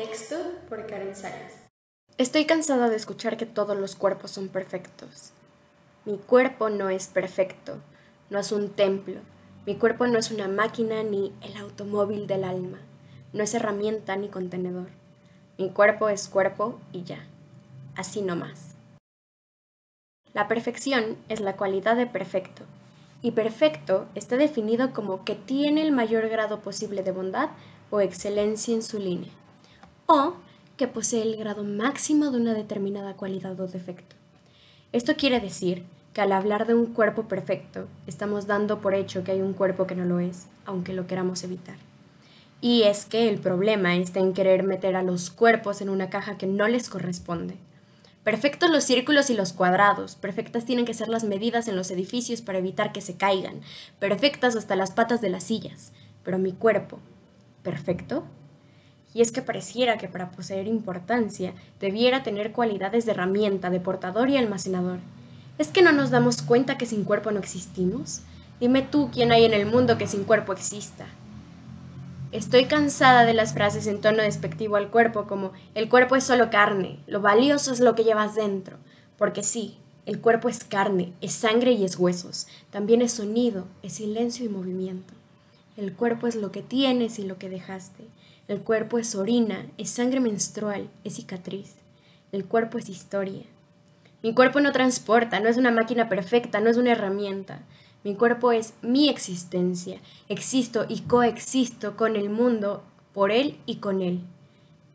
Texto por Karen Salas. Estoy cansada de escuchar que todos los cuerpos son perfectos. Mi cuerpo no es perfecto, no es un templo. Mi cuerpo no es una máquina ni el automóvil del alma. No es herramienta ni contenedor. Mi cuerpo es cuerpo y ya. Así no más. La perfección es la cualidad de perfecto, y perfecto está definido como que tiene el mayor grado posible de bondad o excelencia en su línea, o que posee el grado máximo de una determinada cualidad o defecto. Esto quiere decir que al hablar de un cuerpo perfecto, estamos dando por hecho que hay un cuerpo que no lo es, aunque lo queramos evitar. Y es que el problema está en querer meter a los cuerpos en una caja que no les corresponde. Perfectos los círculos y los cuadrados, perfectas tienen que ser las medidas en los edificios para evitar que se caigan, perfectas hasta las patas de las sillas, pero mi cuerpo, ¿perfecto? Y es que pareciera que para poseer importancia debiera tener cualidades de herramienta, de portador y almacenador. ¿Es que no nos damos cuenta que sin cuerpo no existimos? Dime tú quién hay en el mundo que sin cuerpo exista. Estoy cansada de las frases en tono despectivo al cuerpo como el cuerpo es solo carne, lo valioso es lo que llevas dentro. Porque sí, el cuerpo es carne, es sangre y es huesos, también es sonido, es silencio y movimiento. El cuerpo es lo que tienes y lo que dejaste. El cuerpo es orina, es sangre menstrual, es cicatriz. El cuerpo es historia. Mi cuerpo no transporta, no es una máquina perfecta, no es una herramienta. Mi cuerpo es mi existencia. Existo y coexisto con el mundo, por él y con él.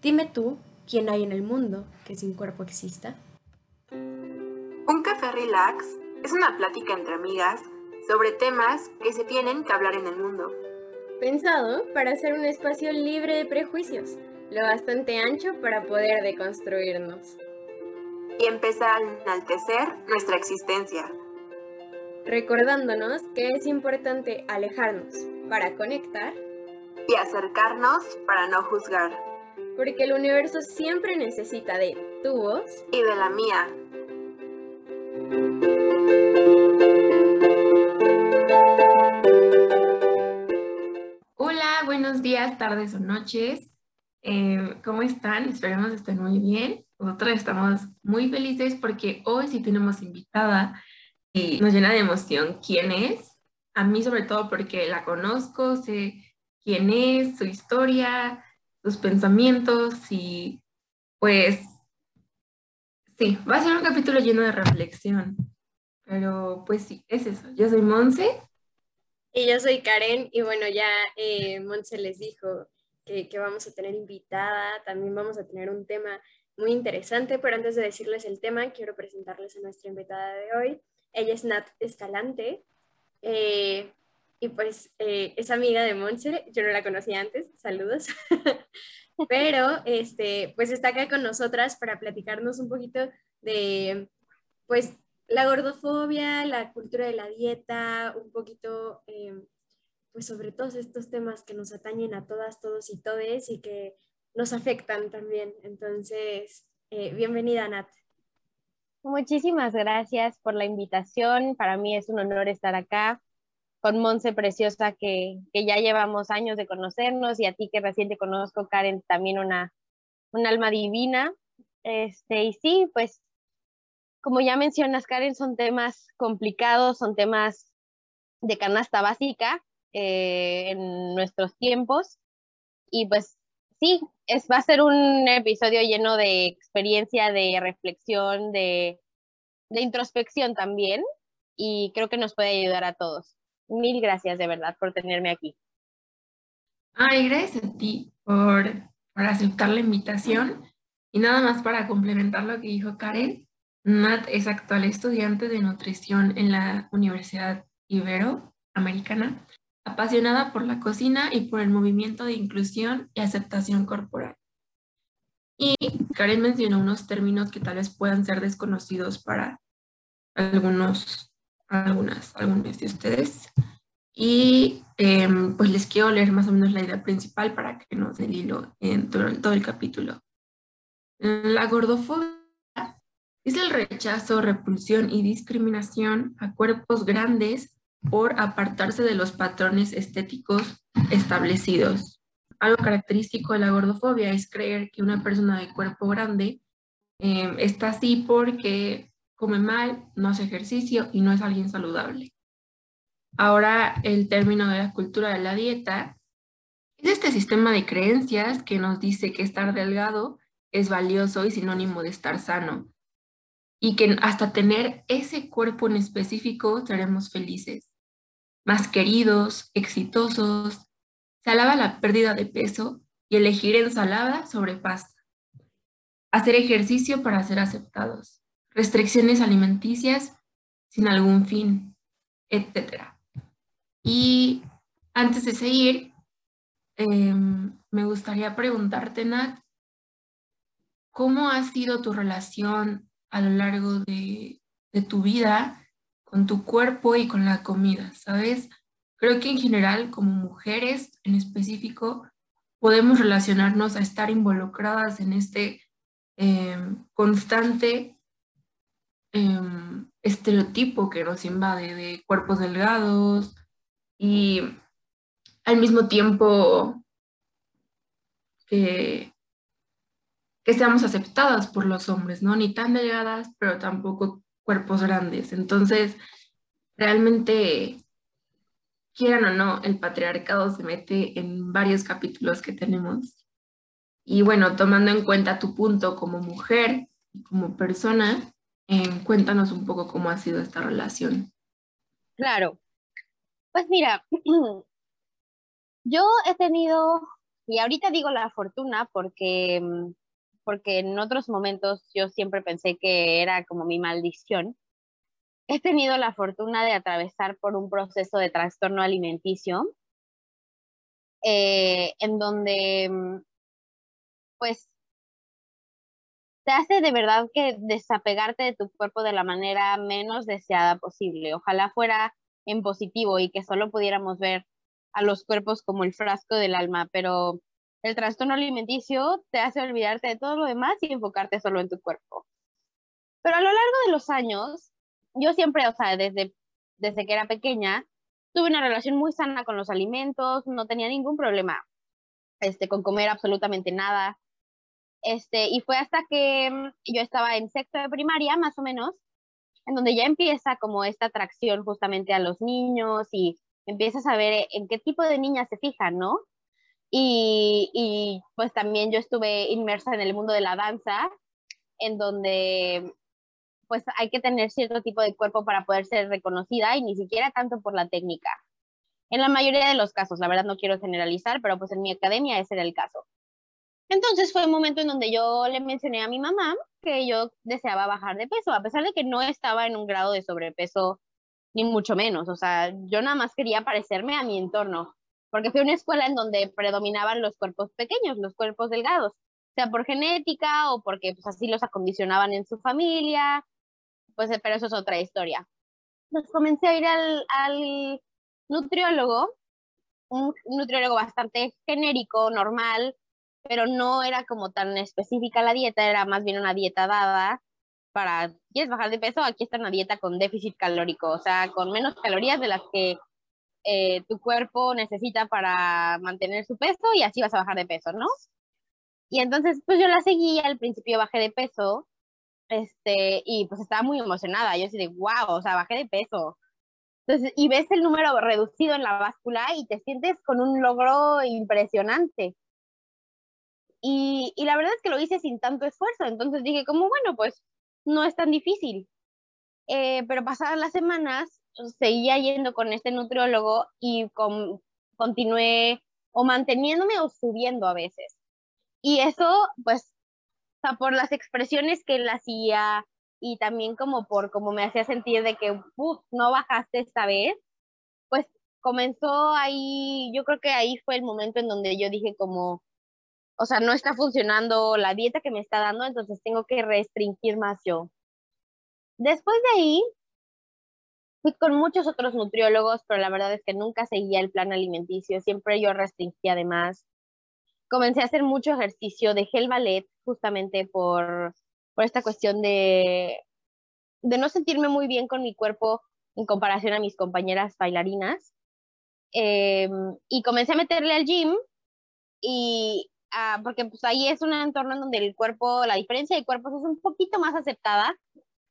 Dime tú, ¿quién hay en el mundo que sin cuerpo exista? Un café relax es una plática entre amigas sobre temas que se tienen que hablar en el mundo. Pensado para ser un espacio libre de prejuicios, lo bastante ancho para poder deconstruirnos. Y empezar a enaltecer nuestra existencia recordándonos que es importante alejarnos para conectar y acercarnos para no juzgar. Porque el universo siempre necesita de tu voz y de la mía. Buenos días, tardes o noches. Eh, ¿Cómo están? Esperemos estén muy bien. Nosotros estamos muy felices porque hoy sí tenemos invitada y nos llena de emoción quién es. A mí sobre todo porque la conozco, sé quién es, su historia, sus pensamientos y pues sí, va a ser un capítulo lleno de reflexión. Pero pues sí, es eso. Yo soy Monse. Y yo soy Karen y bueno, ya eh, Monse les dijo que, que vamos a tener invitada, también vamos a tener un tema muy interesante, pero antes de decirles el tema, quiero presentarles a nuestra invitada de hoy. Ella es Nat Escalante eh, y pues eh, es amiga de Monse, yo no la conocía antes, saludos, pero este, pues está acá con nosotras para platicarnos un poquito de pues la gordofobia, la cultura de la dieta, un poquito eh, pues sobre todos estos temas que nos atañen a todas, todos y todes y que nos afectan también. Entonces, bienvenida Nat. Muchísimas gracias por la invitación. Para mí es un honor estar acá con Monse Preciosa, que, ya llevamos años de conocernos, y a ti que recién te conozco, Karen, también una, un alma divina. Este, y sí, pues, como ya mencionas, Karen, son temas complicados, son temas de canasta básica eh, en nuestros tiempos. Y pues sí, es, va a ser un episodio lleno de experiencia, de reflexión, de, de introspección también, y creo que nos puede ayudar a todos. Mil gracias de verdad por tenerme aquí. Ay, gracias a ti por, por aceptar la invitación. Y nada más para complementar lo que dijo Karen, Nat es actual estudiante de nutrición en la Universidad Iberoamericana apasionada por la cocina y por el movimiento de inclusión y aceptación corporal. Y Karen mencionó unos términos que tal vez puedan ser desconocidos para algunos, algunas, algunos de ustedes. Y em, pues les quiero leer más o menos la idea principal para que nos den hilo en todo el capítulo. La gordofobia es el rechazo, repulsión y discriminación a cuerpos grandes por apartarse de los patrones estéticos establecidos. algo característico de la gordofobia es creer que una persona de cuerpo grande em, está así porque come mal, no hace ejercicio y no es alguien saludable. Ahora el término de la cultura de la dieta es este sistema de creencias que nos dice que estar delgado es valioso y sinónimo de estar sano y que hasta tener ese cuerpo en específico seremos felices, más queridos, exitosos. Se alaba la pérdida de peso y elegir ensalada sobre pasta. Hacer ejercicio para ser aceptados. Restricciones alimenticias sin algún fin, etc. Y antes de seguir, em, me gustaría preguntarte, Nat, ¿cómo ha sido tu relación a lo largo de, tu vida con tu cuerpo y con la comida, ¿sabes? Creo que en general, como mujeres en específico, podemos relacionarnos a estar involucradas en este em, constante em, estereotipo que nos invade de cuerpos delgados y al mismo tiempo que que seamos aceptadas por los hombres, ¿no? Ni tan delgadas, pero tampoco cuerpos grandes. Entonces, realmente, quieran o no, el patriarcado se mete en varios capítulos que tenemos. Y bueno, tomando en cuenta tu punto como mujer y como persona, eh, cuéntanos un poco cómo ha sido esta relación. Claro. Pues mira, yo he tenido, y ahorita digo la fortuna porque mm, porque en otros momentos yo siempre pensé que era como mi maldición. He tenido la fortuna de atravesar por un proceso de trastorno alimenticio, eh, en donde, mm, pues, te hace de verdad que desapegarte de tu cuerpo de la manera menos deseada posible. Ojalá fuera en positivo y que solo pudiéramos ver a los cuerpos como el frasco del alma, pero el trastorno alimenticio te hace olvidarte de todo lo demás y enfocarte solo en tu cuerpo. Pero a lo largo de los años, yo siempre, o sea, desde, desde que era pequeña, tuve una relación muy sana con los alimentos, no tenía ningún problema este, con comer absolutamente nada. Este, y fue hasta que mm, yo estaba en sexto de primaria, más o menos, en donde ya empieza como esta atracción justamente a los niños y empiezas a ver en qué tipo de niñas se fijan, ¿no? Y, pues también yo estuve inmersa en el mundo de la danza, en donde pues hay que tener cierto tipo de cuerpo para poder ser reconocida y ni siquiera tanto por la técnica. En la mayoría de los casos, la verdad no quiero generalizar, pero pues en mi academia ese era el caso. Entonces fue un momento en donde yo le mencioné a mi mamá que yo deseaba bajar de peso, a pesar de que no estaba en un grado de sobrepeso, ni mucho menos. O sea, yo nada más quería parecerme a mi entorno porque fui a una escuela en donde predominaban los cuerpos pequeños, los cuerpos delgados, sea por genética o porque pues, así los acondicionaban en su familia, pues pero eso es otra historia. Entonces comencé a ir al, al nutriólogo, un nutriólogo bastante genérico, normal, pero no era como tan específica la dieta, era más bien una dieta dada para, ¿quieres bajar de peso? Aquí está una dieta con déficit calórico, o sea, con menos calorías de las que eh, tu cuerpo necesita para mantener su peso y así vas a bajar de peso, ¿no? Y entonces, pues yo la seguí, al principio bajé de peso, este, y pues estaba muy emocionada, yo así de, wow, o sea, bajé de peso. Entonces, y ves el número reducido en la báscula y te sientes con un logro impresionante. Y, y la verdad es que lo hice sin tanto esfuerzo, entonces dije como, bueno, pues no es tan difícil. Eh, pero pasadas las semanas, seguía yendo con este nutriólogo y con, continué o manteniéndome o subiendo a veces. Y eso, pues, por las expresiones que él hacía y también como por cómo me hacía sentir de que, no bajaste esta vez, pues comenzó ahí, yo creo que ahí fue el momento en donde yo dije como, o sea, no está funcionando la dieta que me está dando, entonces tengo que restringir más yo. Después de ahí, Fui con muchos otros nutriólogos, pero la verdad es que nunca seguía el plan alimenticio, siempre yo restringía además. Comencé a hacer mucho ejercicio, dejé el ballet justamente por, por esta cuestión de, de no sentirme muy bien con mi cuerpo en comparación a mis compañeras bailarinas. Em, y comencé a meterle al gym y ah, porque pues ahí es un entorno en donde el cuerpo, la diferencia de cuerpos es un poquito más aceptada,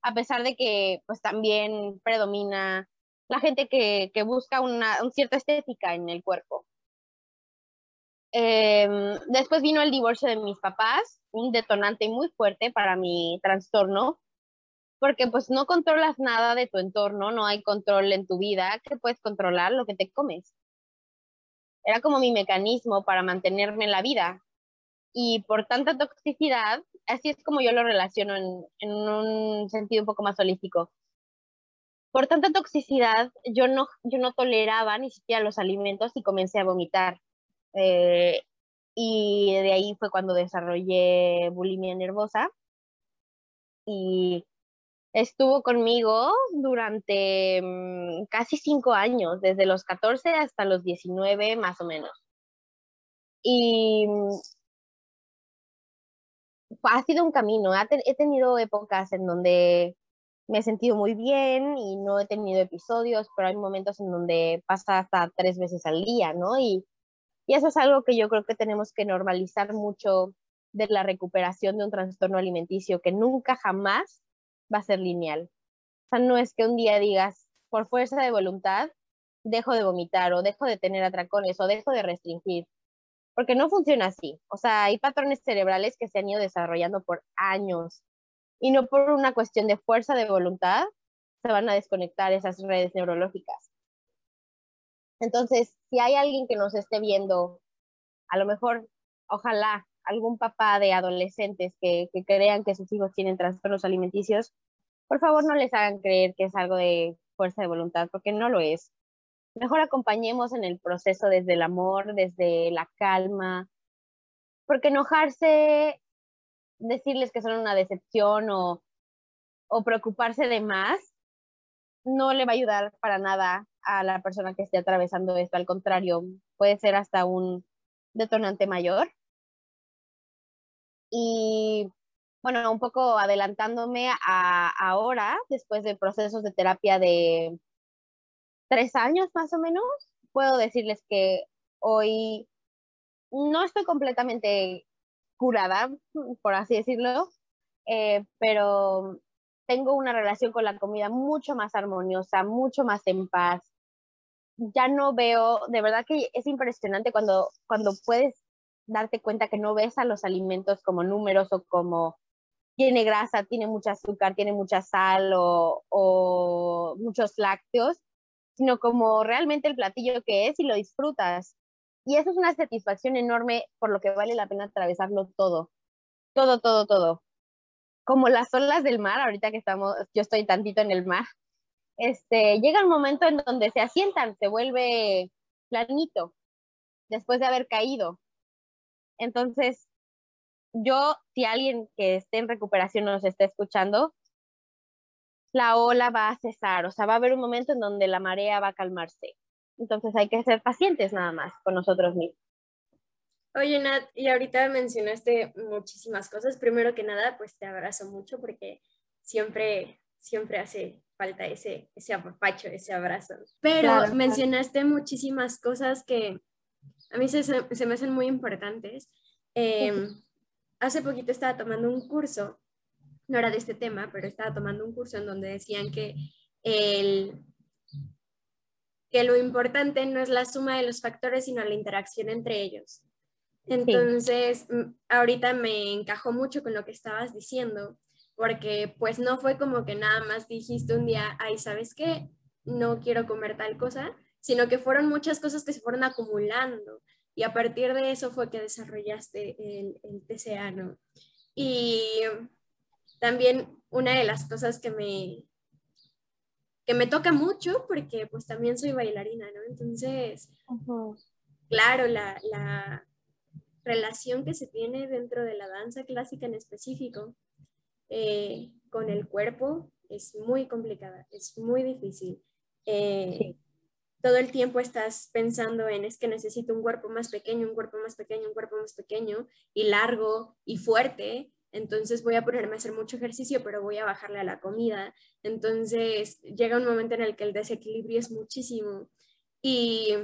a pesar de que pues también predomina la gente que, que busca una, cierta estética en el cuerpo. Em, después vino el divorcio de mis papás, un detonante muy fuerte para mi trastorno, porque pues no controlas nada de tu entorno, no hay control en tu vida, que puedes controlar lo que te comes. Era como mi mecanismo para mantenerme en la vida. Y por tanta toxicidad, así es como yo lo relaciono en, en un sentido un poco más holístico. Por tanta toxicidad, yo no, yo no toleraba ni siquiera los alimentos y comencé a vomitar. Eh, y de ahí fue cuando desarrollé bulimia nervosa. Y estuvo conmigo durante mm, casi cinco años, desde los 14 hasta los 19 más o menos. Y mm, ha sido un camino, he tenido épocas en donde me he sentido muy bien y no he tenido episodios, pero hay momentos en donde pasa hasta tres veces al día, ¿no? Y, y eso es algo que yo creo que tenemos que normalizar mucho de la recuperación de un trastorno alimenticio, que nunca jamás va a ser lineal. O sea, no es que un día digas, por fuerza de voluntad, dejo de vomitar o dejo de tener atracones o dejo de restringir, porque no funciona así. O sea, hay patrones cerebrales que se han ido desarrollando por años y no por una cuestión de fuerza de voluntad se van a desconectar esas redes neurológicas. Entonces, si hay alguien que nos esté viendo, a lo mejor, ojalá algún papá de adolescentes que, que crean que sus hijos tienen trastornos alimenticios, por favor no les hagan creer que es algo de fuerza de voluntad, porque no lo es. Mejor acompañemos en el proceso desde el amor, desde la calma, porque enojarse, decirles que son una decepción o, o preocuparse de más, no le va a ayudar para nada a la persona que esté atravesando esto. Al contrario, puede ser hasta un detonante mayor. Y bueno, un poco adelantándome a ahora, después de procesos de terapia de tres años más o menos, puedo decirles que hoy no estoy completamente curada, por así decirlo, eh, pero tengo una relación con la comida mucho más armoniosa, mucho más en paz. Ya no veo, de verdad que es impresionante cuando, cuando puedes darte cuenta que no ves a los alimentos como números o como tiene grasa, tiene mucho azúcar, tiene mucha sal o, o muchos lácteos, sino como realmente el platillo que es y lo disfrutas. Y eso es una satisfacción enorme por lo que vale la pena atravesarlo todo, todo, todo, todo. Como las olas del mar, ahorita que estamos, yo estoy tantito en el mar, este, llega un momento en donde se asientan, se vuelve planito después de haber caído. Entonces, yo, si alguien que esté en recuperación nos está escuchando, la ola va a cesar, o sea, va a haber un momento en donde la marea va a calmarse. Entonces hay que ser pacientes nada más con nosotros mismos. Oye, Nat, y ahorita mencionaste muchísimas cosas. Primero que nada, pues te abrazo mucho porque siempre, siempre hace falta ese, ese apapacho, ese abrazo. Pero mencionaste muchísimas cosas que a mí se, se me hacen muy importantes. Eh, hace poquito estaba tomando un curso, no era de este tema, pero estaba tomando un curso en donde decían que, el, que lo importante no es la suma de los factores, sino la interacción entre ellos. Entonces, ahorita me encajó mucho con lo que estabas diciendo, porque pues no fue como que nada más dijiste un día, ay, ¿sabes qué? No quiero comer tal cosa, sino que fueron muchas cosas que se fueron acumulando y a partir de eso fue que desarrollaste el, el TCA, ¿no? Y también una de las cosas que me, que me toca mucho, porque pues también soy bailarina, ¿no? Entonces, claro, la, la, relación que se tiene dentro de la danza clásica en específico eh, con el cuerpo es muy complicada, es muy difícil. Eh, todo el tiempo estás pensando en es que necesito un cuerpo más pequeño, un cuerpo más pequeño, un cuerpo más pequeño y largo y fuerte. Entonces voy a ponerme a hacer mucho ejercicio, pero voy a bajarle a la comida. Entonces llega un momento en el que el desequilibrio es muchísimo. Y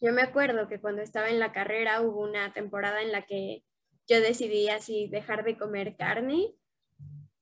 yo me acuerdo que cuando estaba en la carrera hubo una temporada en la que yo decidí así dejar de comer carne,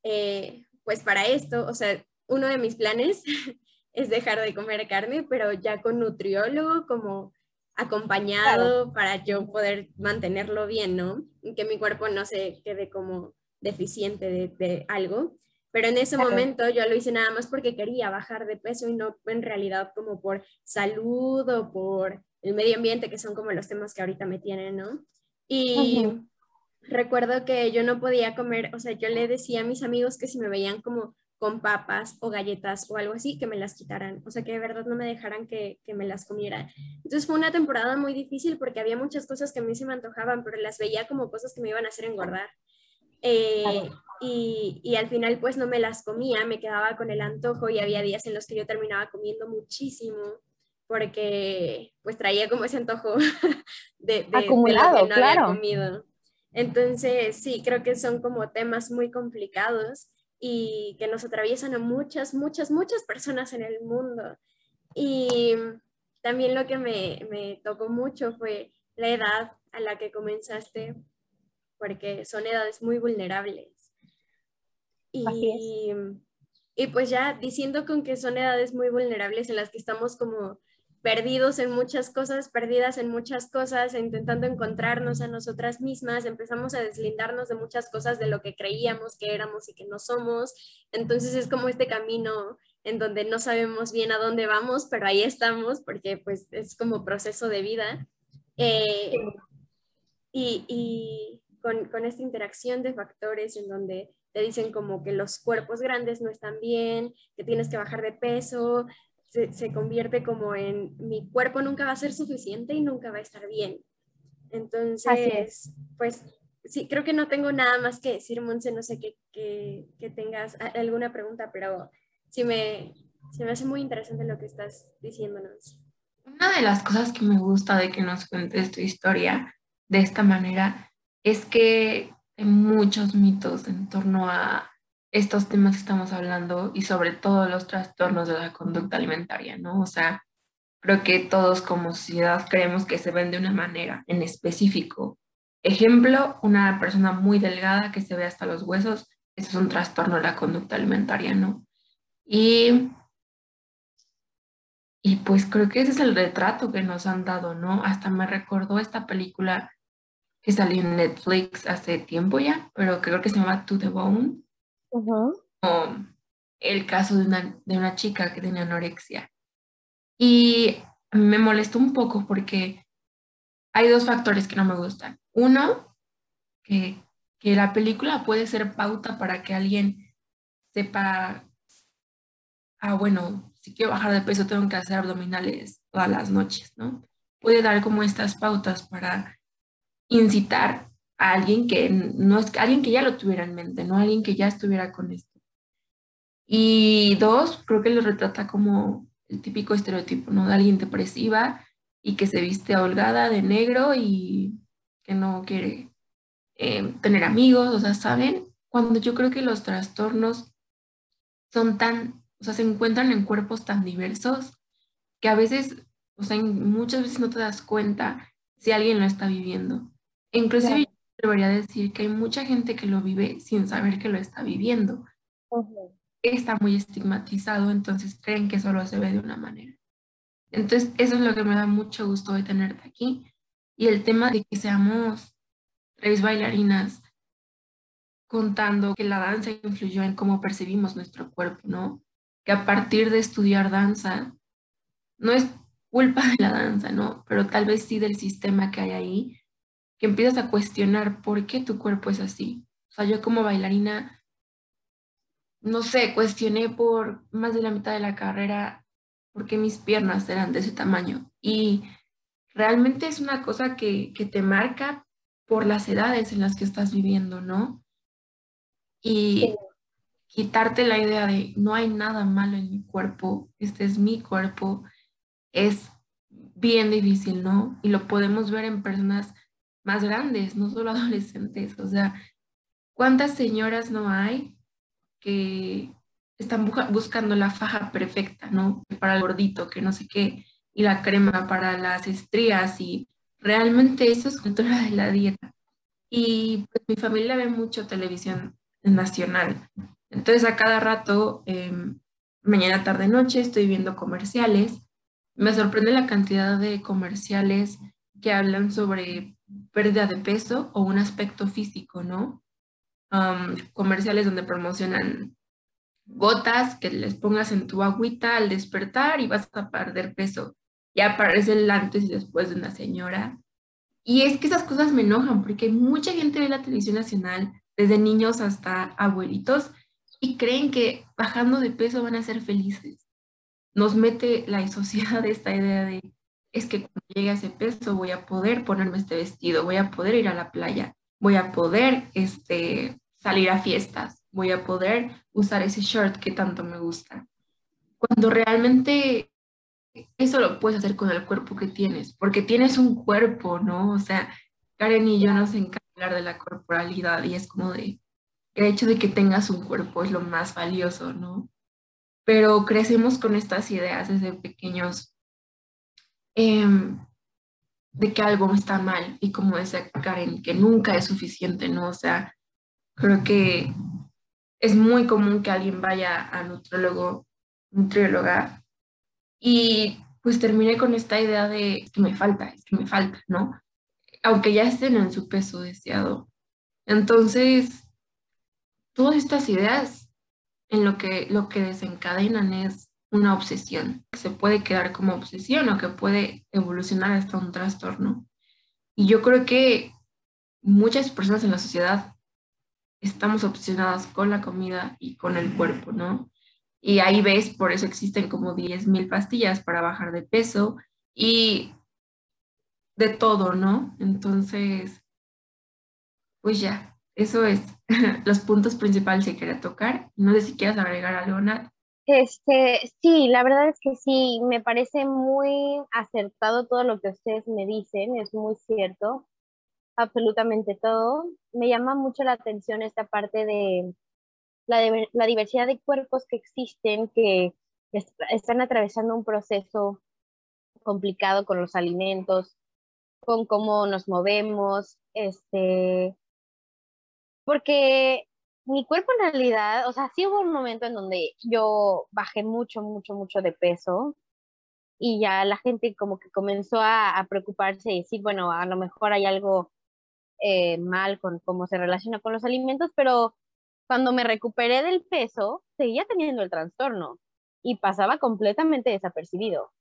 eh, pues para esto, o sea, uno de mis planes es dejar de comer carne, pero ya con nutriólogo como acompañado para yo poder mantenerlo bien, ¿no? Que mi cuerpo no se quede como deficiente de, algo. Pero en ese momento yo lo hice nada más porque quería bajar de peso y no en realidad como por salud o por el medio ambiente, que son como los temas que ahorita me tienen, ¿no? Y recuerdo que yo no podía comer, o sea, yo le decía a mis amigos que si me veían como con papas o galletas o algo así, que me las quitaran, o sea, que de verdad no me dejaran que, me las comiera. Entonces fue una temporada muy difícil porque había muchas cosas que a mí se me antojaban, pero las veía como cosas que me iban a hacer engordar. Eh, y, y, al final pues no me las comía, me quedaba con el antojo y había días en los que yo terminaba comiendo muchísimo porque pues traía como ese antojo de, de, Acumulado, que no claro. había comido. Entonces, sí, creo que son como temas muy complicados y que nos atraviesan a muchas, muchas, muchas personas en el mundo. Y también lo que me, me tocó mucho fue la edad a la que comenzaste, porque son edades muy vulnerables. Y, y pues ya diciendo con que son edades muy vulnerables en las que estamos como perdidos en muchas cosas, perdidas en muchas cosas, intentando encontrarnos a nosotras mismas, empezamos a deslindarnos de muchas cosas de lo que creíamos que éramos y que no somos. Entonces es como este camino en donde no sabemos bien a dónde vamos, pero ahí estamos porque pues es como proceso de vida. Eh, y, y con, con esta interacción de factores en donde te dicen como que los cuerpos grandes no están bien, que tienes que bajar de peso, se, convierte como en mi cuerpo nunca va a ser suficiente y nunca va a estar bien. Entonces, pues sí, creo que no tengo nada más que decir, Monse, no sé que, que, tengas alguna pregunta, pero sí me, se me hace muy interesante lo que estás diciéndonos. Una de las cosas que me gusta de que nos cuentes tu historia de esta manera es que hay muchos mitos en torno a estos temas que estamos hablando y sobre todo los trastornos de la conducta alimentaria, ¿no? O sea, creo que todos como sociedad creemos que se ven de una manera en específico. Ejemplo, una persona muy delgada que se ve hasta los huesos, eso es un trastorno de la conducta alimentaria, ¿no? Y, y pues creo que ese es el retrato que nos han dado, ¿no? Hasta me recordó esta película que salió en Netflix hace tiempo ya, pero creo que se llama To the Bone el caso de una, de una chica que tiene anorexia. Y me molestó un poco porque hay dos factores que no me gustan. Uno, que, que la película puede ser pauta para que alguien sepa, ah, bueno, si quiero bajar de peso tengo que hacer abdominales todas las noches, ¿no? Puede dar como estas pautas para incitar a alguien que no es alguien que ya lo tuviera en mente, no alguien que ya estuviera con esto. Y dos, creo que lo retrata como el típico estereotipo, ¿no? De alguien depresiva y que se viste holgada de negro y que no quiere eh, tener amigos, o sea, ¿saben? Cuando yo creo que los trastornos son tan, o sea, se encuentran en cuerpos tan diversos que a veces, o sea, muchas veces no te das cuenta si alguien lo está viviendo. Inclusive debería decir que hay mucha gente que lo vive sin saber que lo está viviendo. Está muy estigmatizado, entonces creen que solo se ve de una manera. Entonces, eso es lo que me da mucho gusto de tenerte aquí. Y el tema de que seamos tres bailarinas contando que la danza influyó en cómo percibimos nuestro cuerpo, ¿no? Que a partir de estudiar danza, no es culpa de la danza, ¿no? Pero tal vez sí del sistema que hay ahí, que empiezas a cuestionar por qué tu cuerpo es así. O sea, yo como bailarina, no sé, cuestioné por más de la mitad de la carrera por qué mis piernas eran de ese tamaño. Y realmente es una cosa que, que te marca por las edades en las que estás viviendo, ¿no? Y quitarte la idea de no hay nada malo en mi cuerpo, este es mi cuerpo, es bien difícil, ¿no? Y lo podemos ver en personas más grandes, no solo adolescentes. O sea, ¿cuántas señoras no hay que están buscando la faja perfecta, ¿no? Para el gordito, que no sé qué. y la crema para las estrías y realmente eso es cultura de la dieta. Y pues mi familia ve mucho televisión nacional. Entonces a cada rato, em, mañana, tarde, noche, estoy viendo comerciales. Me sorprende la cantidad de comerciales que hablan sobre pérdida de peso o un aspecto físico, ¿no? comerciales donde promocionan gotas que les pongas en tu agüita al despertar y vas a perder peso. Ya aparece el antes y después de una señora. Y es que esas cosas me enojan porque mucha gente ve la televisión nacional, desde niños hasta abuelitos, y creen que bajando de peso van a ser felices. Nos mete la sociedad esta idea de, es que cuando llegue a ese peso voy a poder ponerme este vestido, voy a poder ir a la playa, voy a poder este, salir a fiestas, voy a poder usar ese short que tanto me gusta. Cuando realmente eso lo puedes hacer con el cuerpo que tienes, porque tienes un cuerpo, ¿no? O sea, Karen y yo nos encanta hablar de la corporalidad y es como de, el hecho de que tengas un cuerpo es lo más valioso, ¿no? Pero crecemos con estas ideas desde pequeños em, de que algo está mal y como decía Karen, que nunca es suficiente, ¿no? O sea, creo que es muy común que alguien vaya a nutrólogo, nutrióloga y pues termine con esta idea de que me falta, es que me falta, ¿no? Aunque ya estén en su peso deseado. Entonces, todas estas ideas en lo que, lo que desencadenan es una obsesión, que se puede quedar como obsesión o que puede evolucionar hasta un trastorno. Y yo creo que muchas personas en la sociedad estamos obsesionadas con la comida y con el cuerpo, ¿no? Y ahí ves, por eso existen como 10.000 pastillas para bajar de peso y de todo, ¿no? Entonces, pues ya, eso es los puntos principales que quería tocar. No sé si quieres agregar algo, Nat. Este, sí, la verdad es que sí, me parece muy acertado todo lo que ustedes me dicen, es muy cierto, absolutamente todo. Me llama mucho la atención esta parte de la, diversidad de cuerpos que existen, que están atravesando un proceso complicado con los alimentos, con cómo nos movemos, este, porque mi cuerpo en realidad, o sea, sí hubo un momento en donde yo bajé mucho, mucho, mucho de peso y ya la gente como que comenzó a, preocuparse y decir, bueno, a lo mejor hay algo eh, mal con cómo se relaciona con los alimentos, pero cuando me recuperé del peso, seguía teniendo el trastorno y pasaba completamente desapercibido.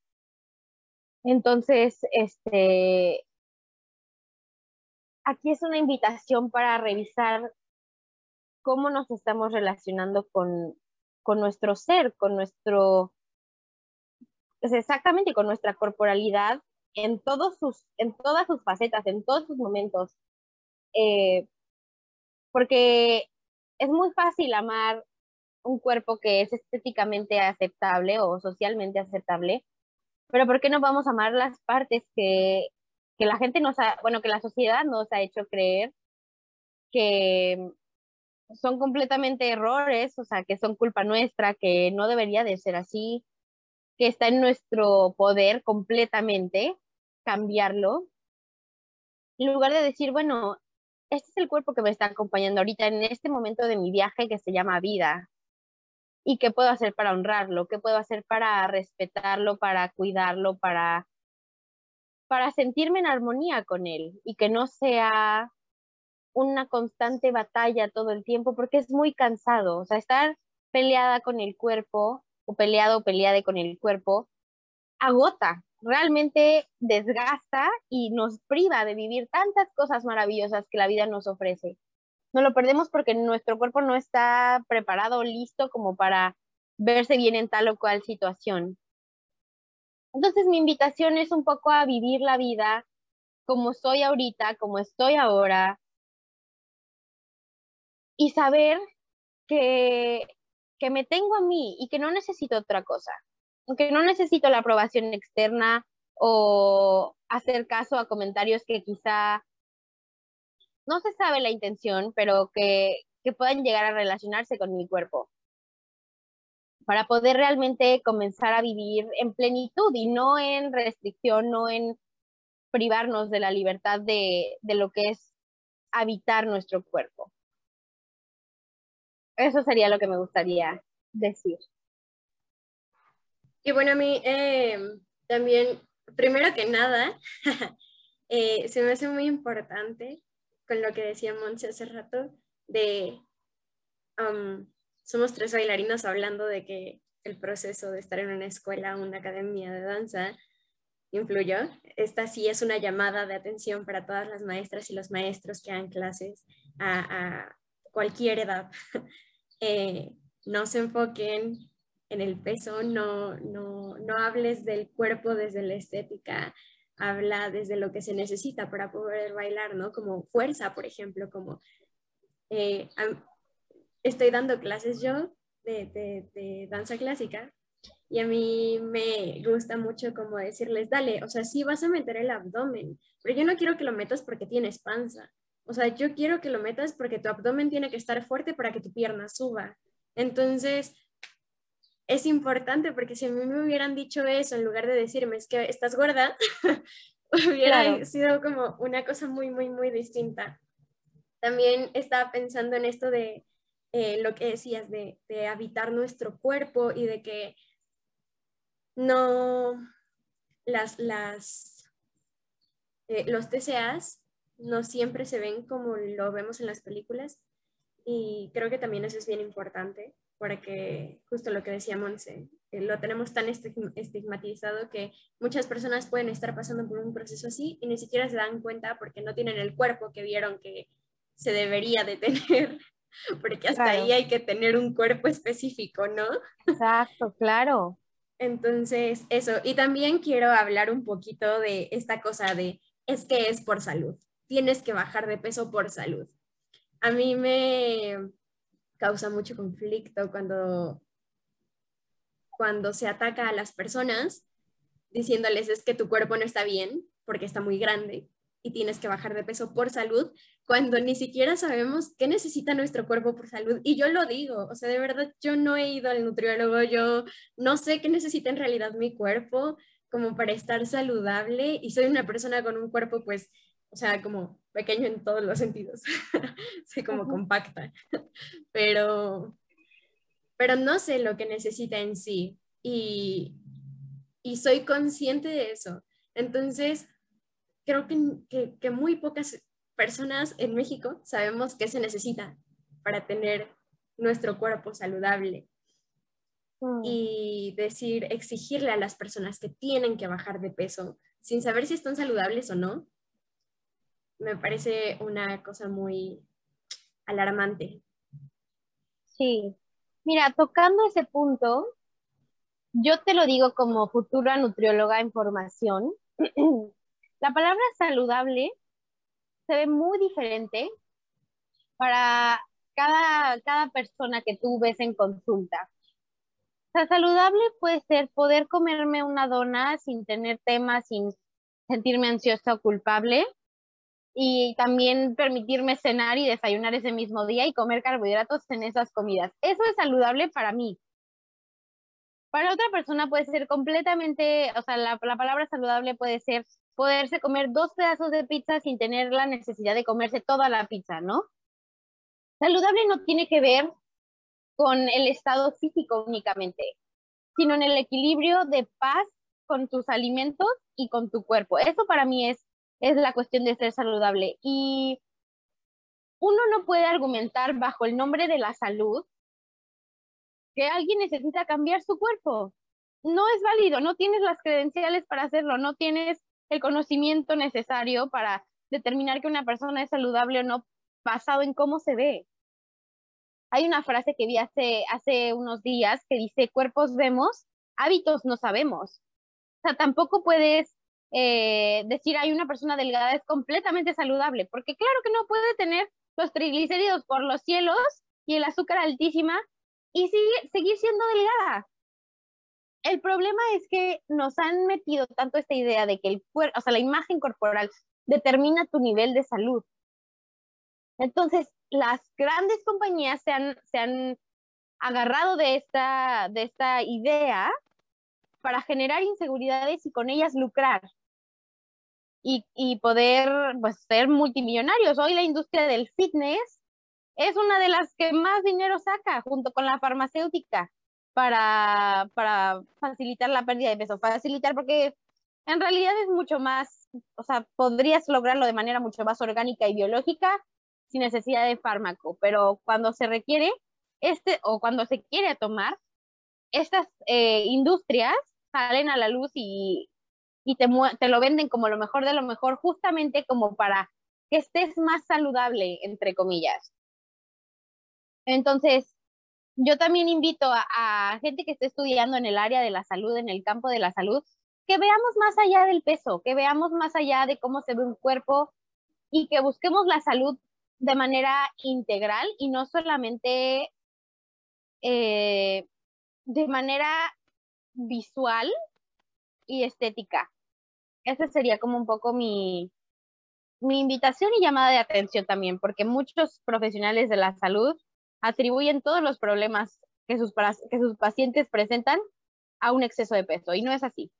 Entonces, este, aquí es una invitación para revisar cómo nos estamos relacionando con, con nuestro ser, con nuestro, pues exactamente, con nuestra corporalidad en, todos sus, en todas sus facetas, en todos sus momentos. Eh, porque es muy fácil amar un cuerpo que es estéticamente aceptable o socialmente aceptable, pero ¿por qué no vamos a amar las partes que, que la gente nos ha, bueno, que la sociedad nos ha hecho creer que son completamente errores, o sea, que son culpa nuestra, que no debería de ser así, que está en nuestro poder completamente cambiarlo, en lugar de decir, bueno, este es el cuerpo que me está acompañando ahorita en este momento de mi viaje que se llama vida. ¿Y qué puedo hacer para honrarlo? ¿Qué puedo hacer para respetarlo, para cuidarlo, para, para sentirme en armonía con él y que no sea una constante batalla todo el tiempo porque es muy cansado. O sea, estar peleada con el cuerpo o peleado o peleada con el cuerpo agota, realmente desgasta y nos priva de vivir tantas cosas maravillosas que la vida nos ofrece. No lo perdemos porque nuestro cuerpo no está preparado listo como para verse bien en tal o cual situación. Entonces mi invitación es un poco a vivir la vida como soy ahorita, como estoy ahora, y saber que, que me tengo a mí y que no necesito otra cosa aunque no necesito la aprobación externa o hacer caso a comentarios que quizá no se sabe la intención, pero que, que puedan llegar a relacionarse con mi cuerpo. para poder realmente comenzar a vivir en plenitud y no en restricción, no en privarnos de la libertad de, de lo que es habitar nuestro cuerpo. Eso sería lo que me gustaría decir. Y bueno, a mí eh, también, primero que nada, eh, se me hace muy importante con lo que decía Monse hace rato, de um, somos tres bailarinos hablando de que el proceso de estar en una escuela, una academia de danza, influyó. Esta sí es una llamada de atención para todas las maestras y los maestros que dan clases a, cualquier edad. Eh, no se enfoquen en el peso, no, no, no hables del cuerpo desde la estética, habla desde lo que se necesita para poder bailar, ¿no? Como fuerza, por ejemplo, como eh, estoy dando clases yo de, de, danza clásica y a mí me gusta mucho como decirles, dale, o sea, sí vas a meter el abdomen, pero yo no quiero que lo metas porque tienes panza. O sea, yo quiero que lo metas porque tu abdomen tiene que estar fuerte para que tu pierna suba. Entonces, es importante porque si a mí me hubieran dicho eso en lugar de decirme es que estás gorda, hubiera sido como una cosa muy, muy, muy distinta. También estaba pensando en esto de eh, lo que decías, de, habitar nuestro cuerpo y de que no las, las eh, los TCAs no siempre se ven como lo vemos en las películas y creo que también eso es bien importante porque justo lo que decía Monse, lo tenemos tan estigmatizado que muchas personas pueden estar pasando por un proceso así y ni siquiera se dan cuenta porque no tienen el cuerpo que vieron que se debería de tener, porque hasta ahí hay que tener un cuerpo específico, ¿no? Exacto, claro. Entonces, eso, y también quiero hablar un poquito de esta cosa de, es que es por salud, tienes que bajar de peso por salud. A mí me, causa mucho conflicto cuando, cuando se ataca a las personas diciéndoles es que tu cuerpo no está bien porque está muy grande y tienes que bajar de peso por salud, cuando ni siquiera sabemos qué necesita nuestro cuerpo por salud. Y yo lo digo, o sea, de verdad, yo no he ido al nutriólogo, yo no sé qué necesita en realidad mi cuerpo como para estar saludable y soy una persona con un cuerpo pues o sea, como pequeño en todos los sentidos, sí, como compacta, pero, pero no sé lo que necesita en sí y, y soy consciente de eso. Entonces, creo que, que, muy pocas personas en México sabemos qué se necesita para tener nuestro cuerpo saludable. Mm. Y decir, exigirle a las personas que tienen que bajar de peso sin saber si están saludables o no, me parece una cosa muy alarmante. Sí, mira, tocando ese punto, yo te lo digo como futura nutrióloga en formación, la palabra saludable se ve muy diferente para cada, cada persona que tú ves en consulta. O sea, saludable puede ser poder comerme una dona sin tener temas, sin sentirme ansiosa o culpable, y también permitirme cenar y desayunar ese mismo día y comer carbohidratos en esas comidas. Eso es saludable para mí. Para otra persona puede ser completamente, o sea, la, la palabra saludable puede ser poderse comer dos pedazos de pizza sin tener la necesidad de comerse toda la pizza, ¿no? Saludable no tiene que ver con el estado físico únicamente, sino en el equilibrio de paz con tus alimentos y con tu cuerpo. Eso para mí es es la cuestión de ser saludable. Y uno no puede argumentar bajo el nombre de la salud que alguien necesita cambiar su cuerpo. No es válido, no tienes las credenciales para hacerlo, no tienes el conocimiento necesario para determinar que una persona es saludable o no basado en cómo se ve. Hay una frase que vi hace, hace unos días que dice, cuerpos vemos, hábitos no sabemos. O sea, tampoco puedes eh, decir hay una persona delgada es completamente saludable, porque claro que no puede tener los triglicéridos por los cielos y el azúcar altísima y sigue, seguir siendo delgada. El problema es que nos han metido tanto esta idea de que el o sea, la imagen corporal determina tu nivel de salud. Entonces, las grandes compañías se han, se han agarrado de esta, de esta idea para generar inseguridades y con ellas lucrar y, poder pues, ser multimillonarios. Hoy la industria del fitness es una de las que más dinero saca junto con la farmacéutica para, para facilitar la pérdida de peso. Facilitar porque en realidad es mucho más, o sea, podrías lograrlo de manera mucho más orgánica y biológica sin necesidad de fármaco, pero cuando se requiere este o cuando se quiere tomar, estas eh, industrias salen a la luz y, y te, te lo venden como lo mejor de lo mejor, justamente como para que estés más saludable, entre comillas. Entonces, yo también invito a, gente que esté estudiando en el área de la salud, en el campo de la salud, que veamos más allá del peso, que veamos más allá de cómo se ve un cuerpo y que busquemos la salud de manera integral y no solamente eh, de manera visual y estética. Esa sería como un poco mi, mi invitación y llamada de atención también, porque muchos profesionales de la salud atribuyen todos los problemas que sus, que sus pacientes presentan a un exceso de peso y no es así.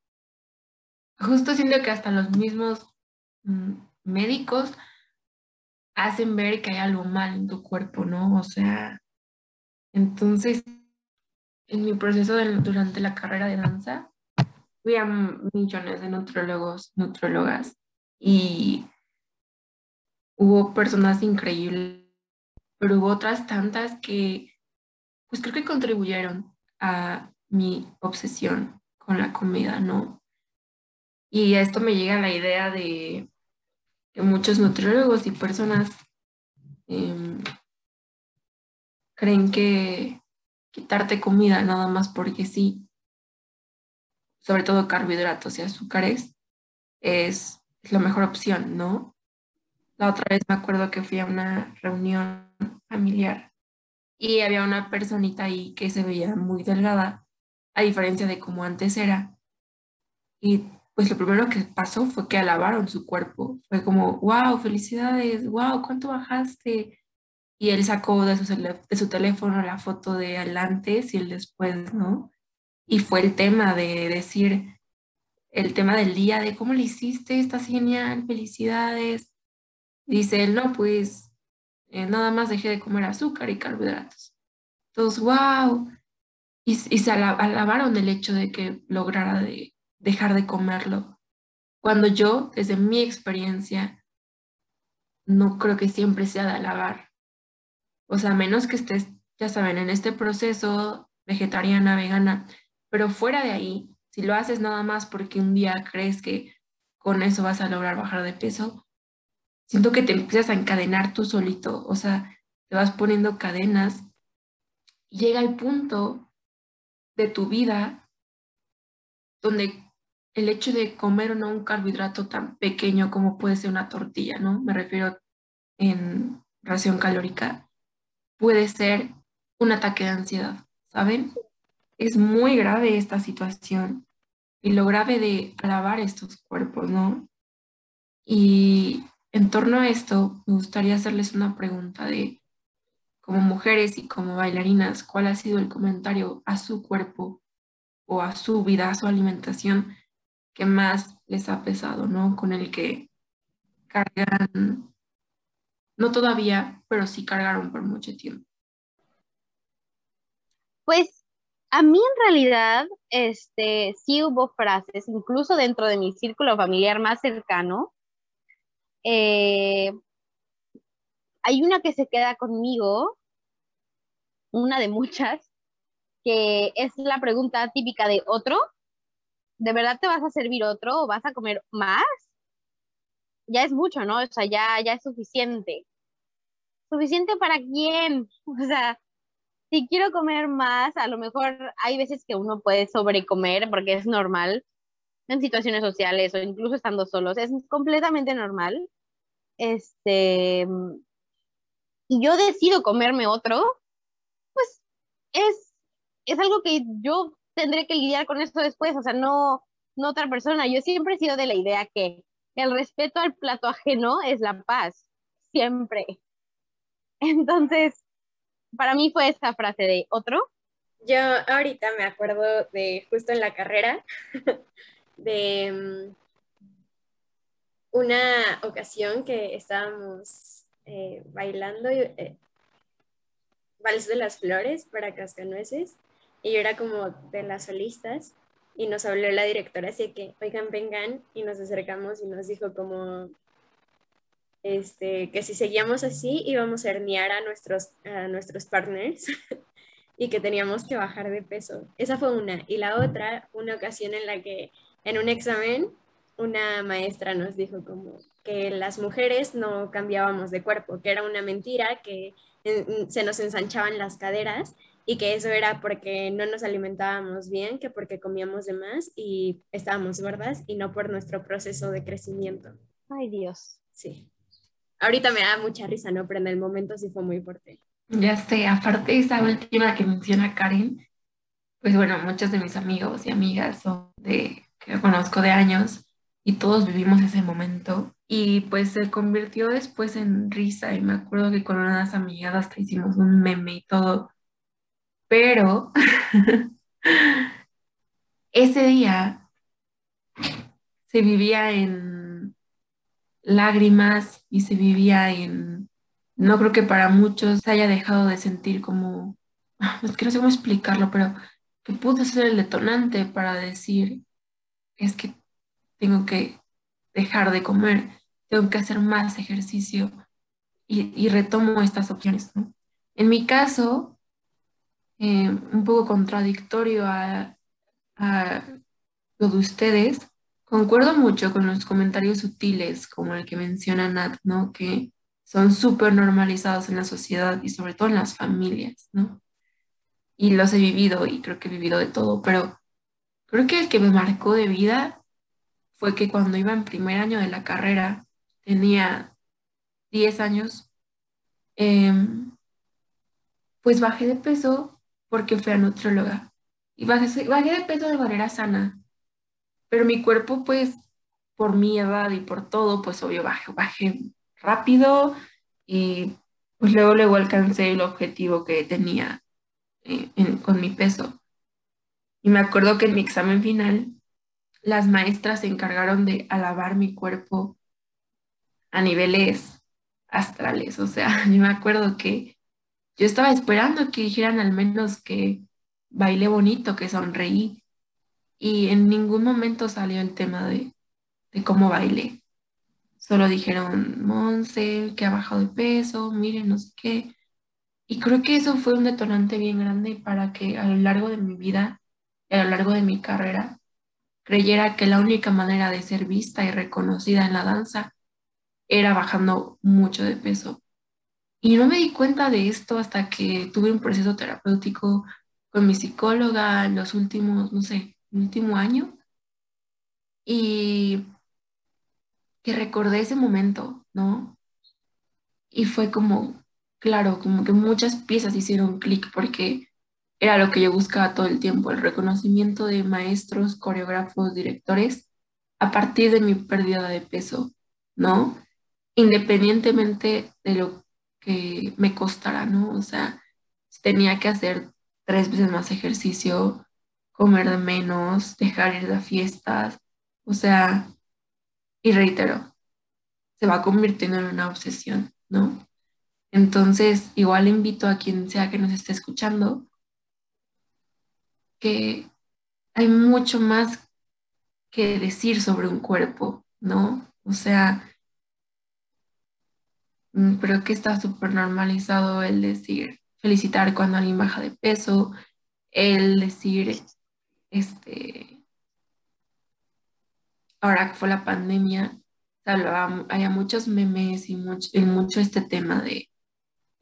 Justo siento que hasta los mismos mm, médicos hacen ver que hay algo mal en tu cuerpo, ¿no? O sea, entonces, en mi proceso durante la carrera de danza, fui a millones de nutrólogos, nutrólogas y hubo personas increíbles pero hubo otras tantas que, pues creo que contribuyeron a mi obsesión con la comida, ¿no? Y a esto me llega la idea de que muchos nutriólogos y personas em, creen que quitarte comida nada más porque sí, sobre todo carbohidratos y azúcares, es la mejor opción, ¿no? La otra vez me acuerdo que fui a una reunión familiar y había una personita ahí que se veía muy delgada, a diferencia de como antes era. Y pues lo primero que pasó fue que alabaron su cuerpo. Fue como, wow, felicidades, wow, ¿cuánto bajaste? Y él sacó de su, de su teléfono la foto de el antes y el después, ¿no? Y fue el tema de decir, el tema del día de cómo le hiciste, estás genial, felicidades. Dice él, no, pues eh, nada más dejé de comer azúcar y carbohidratos. Entonces, wow. Y, se alabaron el hecho de que lograra de dejar de comerlo. Cuando yo, desde mi experiencia, no creo que siempre sea de alabar. O sea, menos que estés, ya saben, en este proceso vegetariana, vegana, pero fuera de ahí, si lo haces nada más porque un día crees que con eso vas a lograr bajar de peso, siento que te empiezas a encadenar tú solito, o sea, te vas poniendo cadenas. llega el punto de tu vida donde el hecho de comer o no un carbohidrato tan pequeño como puede ser una tortilla, ¿no? Me refiero en ración calórica, puede ser un ataque de ansiedad, ¿saben? Es muy grave esta situación y lo grave de alabar estos cuerpos, ¿no? Y en torno a esto, me gustaría hacerles una pregunta de, como mujeres y como bailarinas, ¿cuál ha sido el comentario a su cuerpo o a su vida, a su alimentación que más les ha pesado, ¿no? Con el que cargan, no todavía, pero sí cargaron por mucho tiempo. Pues a mí en realidad, este, sí hubo frases, incluso dentro de mi círculo familiar más cercano, eh, hay una que se queda conmigo, una de muchas, que es la pregunta típica de otro. ¿De verdad te vas a servir otro o vas a comer más? Ya es mucho, ¿no? O sea, ya, ya es suficiente. ¿Suficiente para quién? O sea, si quiero comer más, a lo mejor hay veces que uno puede sobrecomer porque es normal en situaciones sociales o incluso estando solos. Es completamente normal. Este, y yo decido comerme otro, pues es, es algo que yo tendré que lidiar con eso después, o sea, no, no otra persona. Yo siempre he sido de la idea que el respeto al plato ajeno es la paz, siempre. Entonces, para mí fue esta frase de otro. Yo ahorita me acuerdo de justo en la carrera, de mm, una ocasión que estábamos eh, bailando eh, Vals de las Flores para Cascanueces y yo era como de las solistas y nos habló la directora así que, oigan, vengan y nos acercamos y nos dijo como este, que si seguíamos así íbamos a herniar a nuestros, a nuestros partners y que teníamos que bajar de peso. Esa fue una. Y la otra, una ocasión en la que en un examen una maestra nos dijo como que las mujeres no cambiábamos de cuerpo, que era una mentira, que se nos ensanchaban las caderas y que eso era porque no nos alimentábamos bien, que porque comíamos de más y estábamos gordas y no por nuestro proceso de crecimiento. Ay Dios. Sí. Ahorita me da mucha risa, ¿no? Pero en el momento sí fue muy fuerte. Ya sé, aparte esa última que menciona Karen, pues bueno, muchos de mis amigos y amigas son de que conozco de años y todos vivimos ese momento y pues se convirtió después en risa y me acuerdo que con unas amigas hasta hicimos un meme y todo, pero ese día se vivía en lágrimas y se vivía en, no creo que para muchos haya dejado de sentir como, es que no sé cómo explicarlo, pero que pudo ser el detonante para decir, es que tengo que dejar de comer, tengo que hacer más ejercicio y, retomo estas opciones. En mi caso, eh, un poco contradictorio a, a lo de ustedes, concuerdo mucho con los comentarios sutiles como el que menciona Nat, ¿no? Que son súper normalizados en la sociedad y sobre todo en las familias, ¿no? Y los he vivido y creo que he vivido de todo, pero creo que el que me marcó de vida fue que cuando iba en primer año de la carrera, tenía 10 años, em, pues bajé de peso porque fui a nutrióloga. Y bajé, bajé de peso de manera sana, pero mi cuerpo, pues, por mi edad y por todo, pues obvio bajé, bajé rápido y pues luego luego alcancé el objetivo que tenía eh, con mi peso. Y me acuerdo que en mi examen final las maestras se encargaron de alabar mi cuerpo a niveles astrales. O sea, yo me acuerdo que yo estaba esperando que dijeran al menos que bailé bonito, que sonreí. Y en ningún momento salió el tema de, de cómo bailé. Solo dijeron, Monse, que ha bajado de peso, miren, no sé qué. Y creo que eso fue un detonante bien grande para que a lo largo de mi vida y a lo largo de mi carrera creyera que la única manera de ser vista y reconocida en la danza era bajando mucho de peso. Y no me di cuenta de esto hasta que tuve un proceso terapéutico con mi psicóloga en los últimos, no sé, último año. Y que recordé ese momento, ¿no? Y fue como, claro, como que muchas piezas hicieron clic porque era lo que yo buscaba todo el tiempo, el reconocimiento de maestros, coreógrafos, directores, a partir de mi pérdida de peso, ¿no? Independientemente de lo que me costara, ¿no? O sea, tenía que hacer tres veces más ejercicio, comer de menos, dejar ir de fiestas, o sea, y reitero, se va convirtiendo en una obsesión, ¿no? Entonces, igual invito a quien sea que nos esté escuchando que hay mucho más que decir sobre un cuerpo, ¿no? O sea, mm, creo que está súper normalizado el decir, felicitar cuando alguien baja de peso, el decir, este, ahora que fue la pandemia, había muchos memes y mucho, mucho este tema de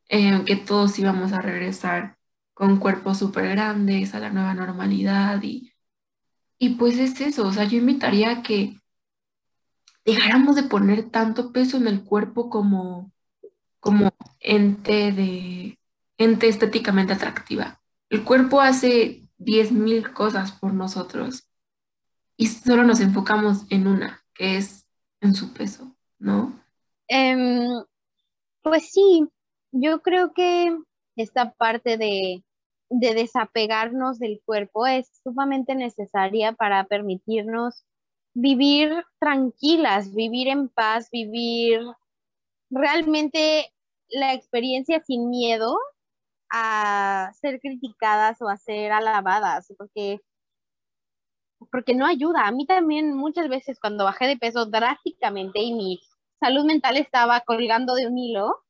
eh, que todos íbamos a regresar con cuerpos súper grandes, a la nueva normalidad y, y pues es eso, o sea, yo invitaría a que dejáramos de poner tanto peso en el cuerpo como, como ente, de, ente estéticamente atractiva. El cuerpo hace 10.000 cosas por nosotros y solo nos enfocamos en una, que es en su peso, ¿no? Em, pues sí, yo creo que esta parte de, de desapegarnos del cuerpo es sumamente necesaria para permitirnos vivir tranquilas, vivir en paz, vivir realmente la experiencia sin miedo a ser criticadas o a ser alabadas, porque, porque no ayuda. A mí también muchas veces cuando bajé de peso drásticamente y mi salud mental estaba colgando de un hilo,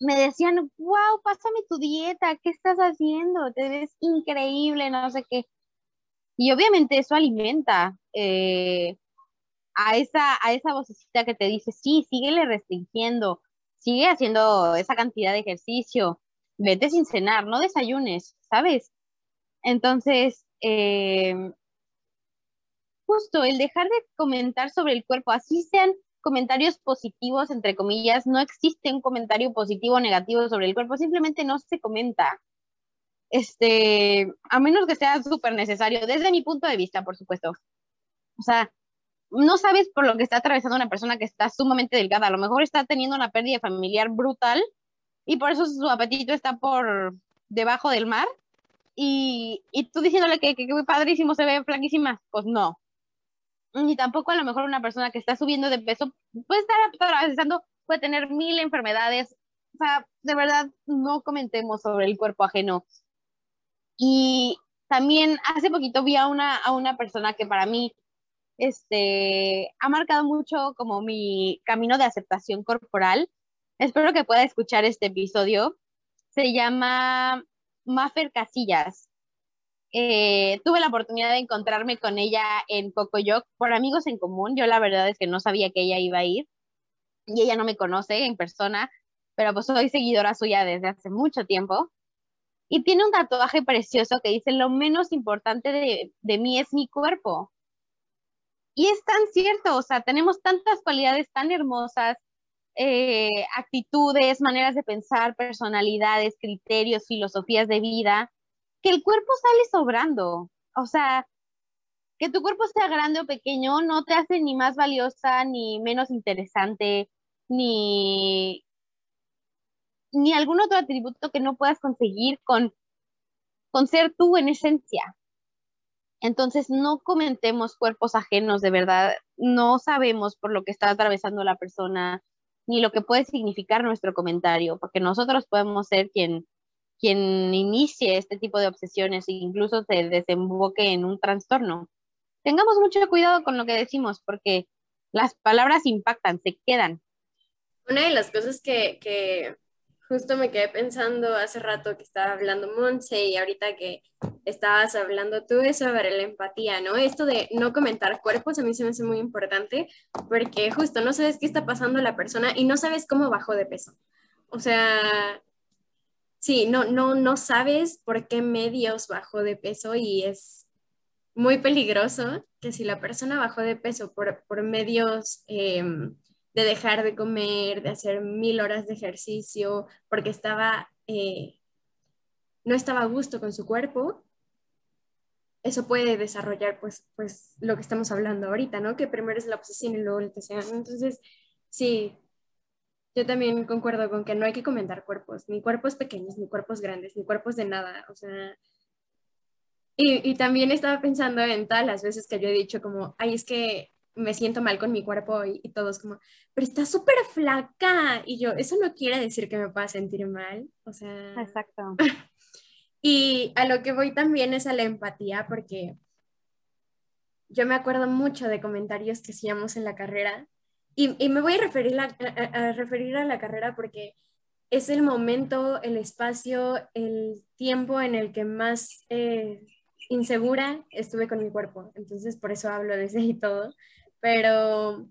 me decían, wow, pásame tu dieta, ¿qué estás haciendo? Te ves increíble, no sé qué. Y obviamente eso alimenta eh, a, esa, a esa vocecita que te dice, sí, síguele restringiendo, sigue haciendo esa cantidad de ejercicio, vete sin cenar, no desayunes, ¿sabes? Entonces, eh, justo el dejar de comentar sobre el cuerpo, así sean comentarios positivos, entre comillas, no existe un comentario positivo o negativo sobre el cuerpo, simplemente no se comenta. Este, a menos que sea súper necesario, desde mi punto de vista, por supuesto. O sea, no sabes por lo que está atravesando una persona que está sumamente delgada, a lo mejor está teniendo una pérdida familiar brutal y por eso su apetito está por debajo del mar. Y, y tú diciéndole que, que, que padrísimo, se ve flaquísima, pues no, ni tampoco a lo mejor una persona que está subiendo de peso puede estar atravesando, puede tener mil enfermedades. O sea, de verdad, no comentemos sobre el cuerpo ajeno. Y también hace poquito vi a una, a una persona que para mí este, ha marcado mucho como mi camino de aceptación corporal. Espero que pueda escuchar este episodio. Se llama Maffer Casillas. Eh, tuve la oportunidad de encontrarme con ella en Cocoyoc por amigos en común. Yo la verdad es que no sabía que ella iba a ir y ella no me conoce en persona, pero pues soy seguidora suya desde hace mucho tiempo. Y tiene un tatuaje precioso que dice, lo menos importante de, de mí es mi cuerpo. Y es tan cierto, o sea, tenemos tantas cualidades tan hermosas, eh, actitudes, maneras de pensar, personalidades, criterios, filosofías de vida, que el cuerpo sale sobrando. O sea, que tu cuerpo sea grande o pequeño no te hace ni más valiosa, ni menos interesante, ni, ni algún otro atributo que no puedas conseguir con, con ser tú en esencia. Entonces, no comentemos cuerpos ajenos, de verdad. No sabemos por lo que está atravesando la persona, ni lo que puede significar nuestro comentario, porque nosotros podemos ser quien, quien inicie este tipo de obsesiones e incluso se desemboque en un trastorno. Tengamos mucho cuidado con lo que decimos porque las palabras impactan, se quedan. Una de las cosas que, que justo me quedé pensando hace rato que estaba hablando Monse y ahorita que estabas hablando tú es sobre la empatía, ¿no? Esto de no comentar cuerpos a mí se me hace muy importante porque justo no sabes qué está pasando la persona y no sabes cómo bajó de peso. O sea, sí, no, no, no sabes por qué medios bajó de peso y es muy peligroso que si la persona bajó de peso por, por medios em, de dejar de comer, de hacer mil horas de ejercicio, porque estaba, eh, no estaba a gusto con su cuerpo, eso puede desarrollar pues, pues lo que estamos hablando ahorita, ¿no? Que primero es la obsesión y luego el deseo. Entonces, sí, yo también concuerdo con que no hay que comentar cuerpos, ni cuerpos pequeños, ni cuerpos grandes, ni cuerpos de nada, o sea... Y, y también estaba pensando en todas las veces que yo he dicho como, ay, es que me siento mal con mi cuerpo y, y todos como, pero está súper flaca. Y yo, eso no quiere decir que me pueda sentir mal, o sea... Exacto. y a lo que voy también es a la empatía, porque yo me acuerdo mucho de comentarios que hacíamos en la carrera y, y me voy a referir, a, a, referir a la carrera porque es el momento, el espacio, el tiempo en el que más eh, insegura estuve con mi cuerpo. Entonces, por eso hablo de ese y todo. Pero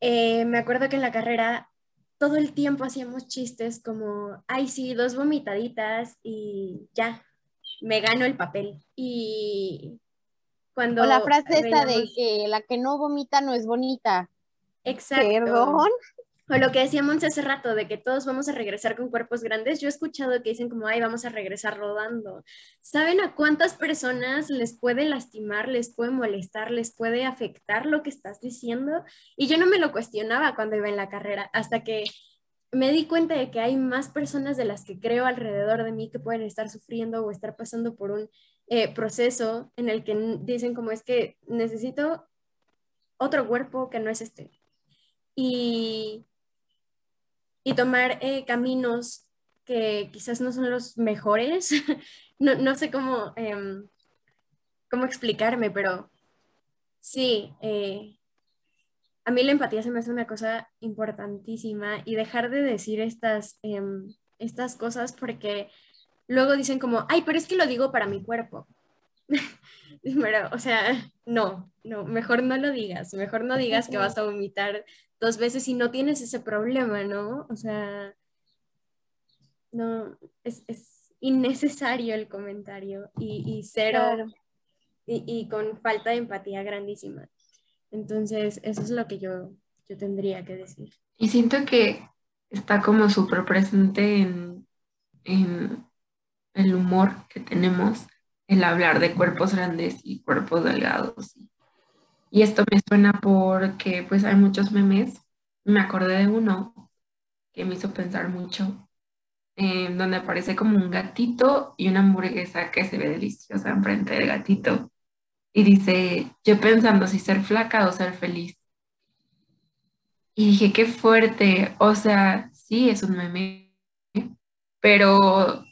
eh, me acuerdo que en la carrera todo el tiempo hacíamos chistes como, ay, sí, dos vomitaditas y ya, me gano el papel. Y cuando... O la frase esta de que la que no vomita no es bonita. Exacto. Perdón. O lo que decíamos hace rato, de que todos vamos a regresar con cuerpos grandes. Yo he escuchado que dicen como, ay, vamos a regresar rodando. ¿Saben a cuántas personas les puede lastimar, les puede molestar, les puede afectar lo que estás diciendo? Y yo no me lo cuestionaba cuando iba en la carrera, hasta que me di cuenta de que hay más personas de las que creo alrededor de mí que pueden estar sufriendo o estar pasando por un eh, proceso en el que dicen como es que necesito otro cuerpo que no es este. Y, y tomar eh, caminos que quizás no son los mejores. no, no, sé cómo, em, cómo explicarme, pero sí, eh, a mí la empatía se me hace una cosa importantísima y dejar de decir estas, em, estas cosas porque luego dicen como, ay, pero es que lo digo para mi cuerpo. pero, o sea, no, no, mejor no lo digas, mejor no digas que vas a vomitar dos veces si no tienes ese problema, ¿no? O sea, no, es, innecesario el comentario y, cero, y, y, con falta de empatía grandísima. Entonces, eso es lo que yo, yo tendría que decir. Y siento que está como súper presente en, en el humor que tenemos, el hablar de cuerpos grandes y cuerpos delgados. Y esto me suena porque pues hay muchos memes. Me acordé de uno que me hizo pensar mucho, donde aparece como un gatito y una hamburguesa que se ve deliciosa enfrente del gatito y dice, yo pensando si ser flaca o ser feliz. Y dije, qué fuerte, o sea, sí es un meme, pero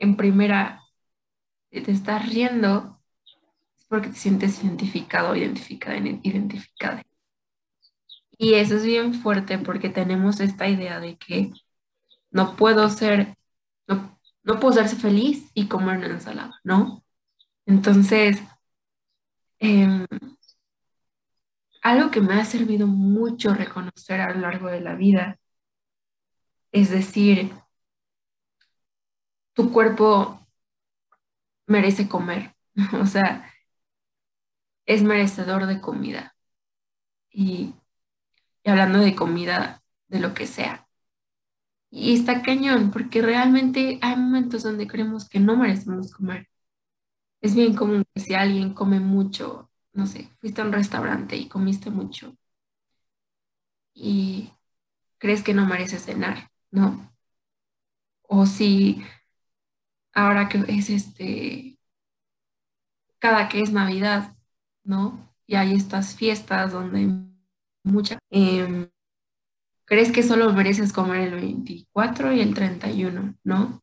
en primera, si te estás riendo, es porque te sientes identificado, identificada, identificada. Y eso es bien fuerte porque tenemos esta idea de que no puedo ser, no, no puedo ser feliz y comer una ensalada, ¿no? Entonces, em, algo que me ha servido mucho reconocer a lo largo de la vida es decir, tu cuerpo merece comer, o sea, es merecedor de comida. Y, hablando de comida, de lo que sea, y está cañón, porque realmente hay momentos donde creemos que no merecemos comer. Es bien común que si alguien come mucho, no sé, fuiste a un restaurante y comiste mucho y crees que no mereces cenar, ¿no? O si ahora que es este, cada que es Navidad, ¿no? Y hay estas fiestas donde mucha... Em, crees que solo mereces comer el 24 y el 31, ¿no?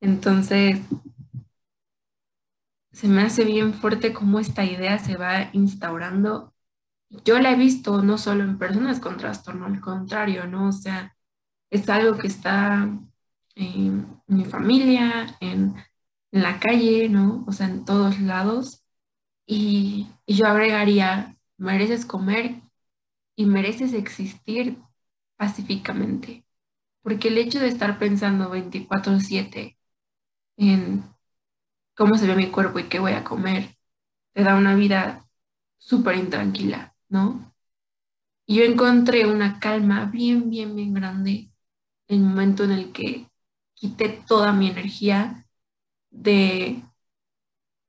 Entonces, se me hace bien fuerte cómo esta idea se va instaurando. Yo la he visto no solo en personas con trastorno, al contrario, ¿no? O sea, es algo que está en mi familia, en, la calle, ¿no? O sea, en todos lados. y yo agregaría, mereces comer y mereces existir pacíficamente. Porque el hecho de estar pensando 24/7 en cómo se ve mi cuerpo y qué voy a comer, te da una vida súper intranquila, ¿no? Y yo encontré una calma bien, bien, bien grande en el momento en el que quité toda mi energía de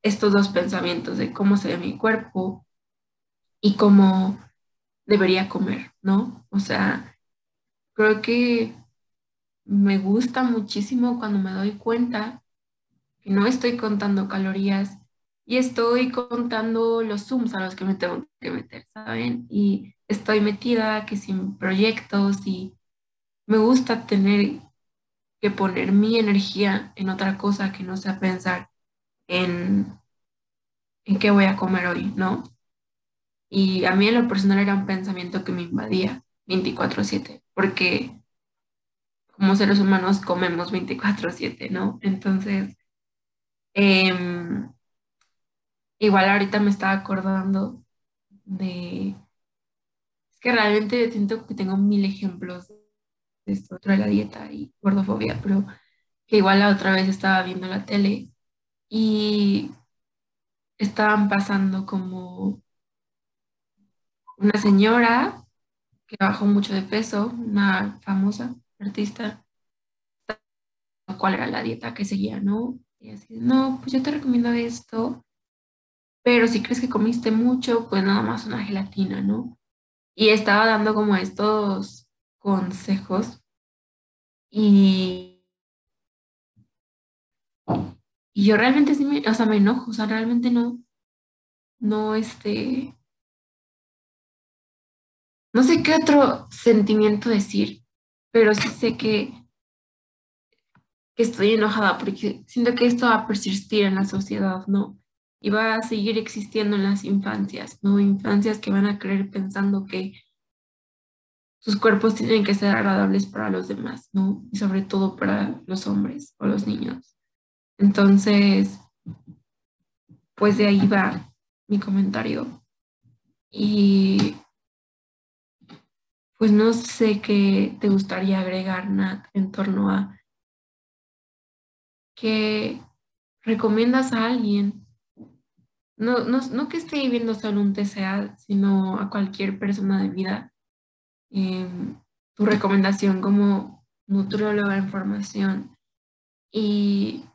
estos dos pensamientos, de cómo se ve mi cuerpo y cómo debería comer, ¿no? O sea, Creo que me gusta muchísimo cuando me doy cuenta que no estoy contando calorías y estoy contando los Zooms a los que me tengo que meter, ¿saben? Y estoy metida que sin proyectos y me gusta tener poner mi energía en otra cosa que no sea pensar en, en qué voy a comer hoy, ¿no? Y a mí en lo personal era un pensamiento que me invadía 24/7 porque como seres humanos comemos 24/7, ¿no? Entonces, em, igual ahorita me estaba acordando de... Es que realmente siento que tengo mil ejemplos esto, de la dieta y gordofobia, pero que igual la otra vez estaba viendo la tele y estaban pasando como una señora que bajó mucho de peso, una famosa artista, cuál era la dieta que seguía, ¿no? Y así, no, pues yo te recomiendo esto, pero si crees que comiste mucho, pues nada más una gelatina, ¿no? y estaba dando como estos consejos y, y yo realmente sí me, o sea, me enojo, o sea, realmente no, no, este, no sé qué otro sentimiento decir, pero sí sé que, que estoy enojada porque siento que esto va a persistir en la sociedad, ¿no? y va a seguir existiendo en las infancias, ¿no? Infancias que van a creer pensando que sus cuerpos tienen que ser agradables para los demás, ¿no? Y sobre todo para los hombres o los niños. Entonces, pues de ahí va mi comentario. Y pues no sé qué te gustaría agregar, Nat, en torno a que recomiendas a alguien no, no, no que esté viviendo solo un TCA, sino a cualquier persona de vida. Em, tu recomendación como nutrióloga en formación y,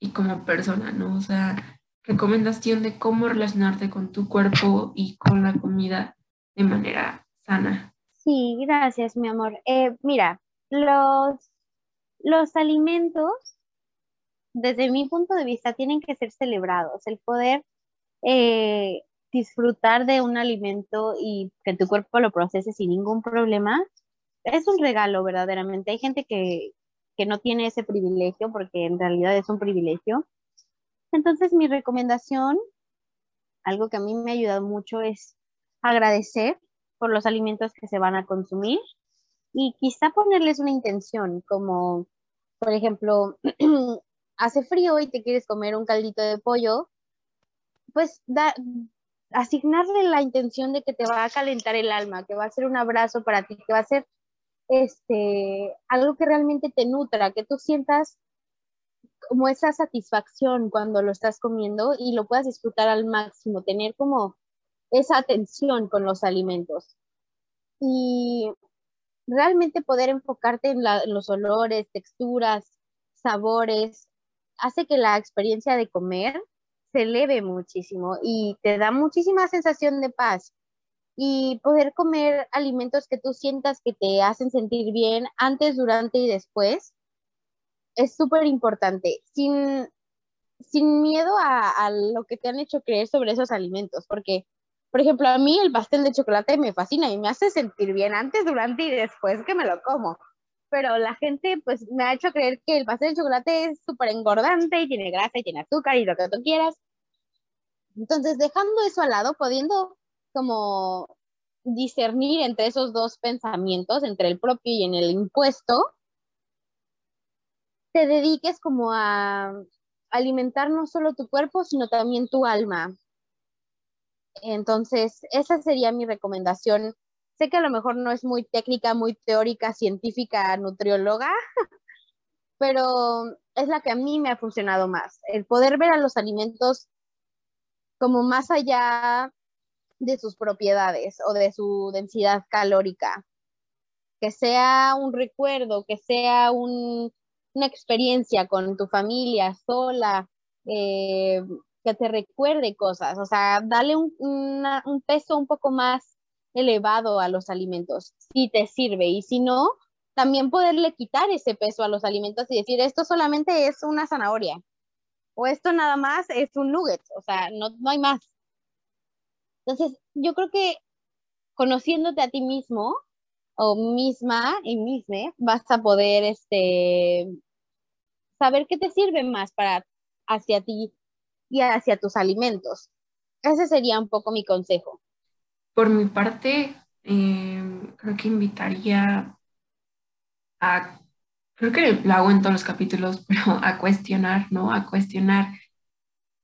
y como persona, ¿no? O sea, recomendación de cómo relacionarte con tu cuerpo y con la comida de manera sana. Sí, gracias, mi amor. Eh, mira, los, los alimentos desde mi punto de vista, tienen que ser celebrados. El poder eh, disfrutar de un alimento y que tu cuerpo lo procese sin ningún problema es un regalo verdaderamente. Hay gente que, que no tiene ese privilegio porque en realidad es un privilegio. Entonces mi recomendación, algo que a mí me ha ayudado mucho es agradecer por los alimentos que se van a consumir y quizá ponerles una intención, como por ejemplo, hace frío y te quieres comer un caldito de pollo, pues da, asignarle la intención de que te va a calentar el alma, que va a ser un abrazo para ti, que va a ser este, algo que realmente te nutra, que tú sientas como esa satisfacción cuando lo estás comiendo y lo puedas disfrutar al máximo, tener como esa atención con los alimentos. Y realmente poder enfocarte en, en los olores, texturas, sabores, hace que la experiencia de comer se eleve muchísimo y te da muchísima sensación de paz. Y poder comer alimentos que tú sientas que te hacen sentir bien antes, durante y después es súper importante, sin, sin miedo a, a, lo que te han hecho creer sobre esos alimentos, porque, por ejemplo, a mí el pastel de chocolate me fascina y me hace sentir bien antes, durante y después que me lo como pero la gente pues me ha hecho creer que el pastel de chocolate es súper engordante y tiene grasa y tiene azúcar y lo que tú quieras. Entonces, dejando eso al lado, pudiendo como discernir entre esos dos pensamientos, entre el propio y en el impuesto, te dediques como a alimentar no solo tu cuerpo, sino también tu alma. Entonces, esa sería mi recomendación Sé que a lo mejor no es muy técnica, muy teórica, científica, nutrióloga, pero es la que a mí me ha funcionado más. El poder ver a los alimentos como más allá de sus propiedades o de su densidad calórica. Que sea un recuerdo, que sea una experiencia con tu familia sola, eh, que te recuerde cosas. O sea, dale un, un peso un poco más elevado a los alimentos, si te sirve y si no, también poderle quitar ese peso a los alimentos y decir, esto solamente es una zanahoria o esto nada más es un nugget, o sea, no, no hay más. Entonces, yo creo que conociéndote a ti mismo o misma y misma, vas a poder este, saber qué te sirve más para hacia ti y hacia tus alimentos. Ese sería un poco mi consejo. Por mi parte, em, creo que invitaría a, creo que lo hago en todos los capítulos, pero a cuestionar, ¿no? A cuestionar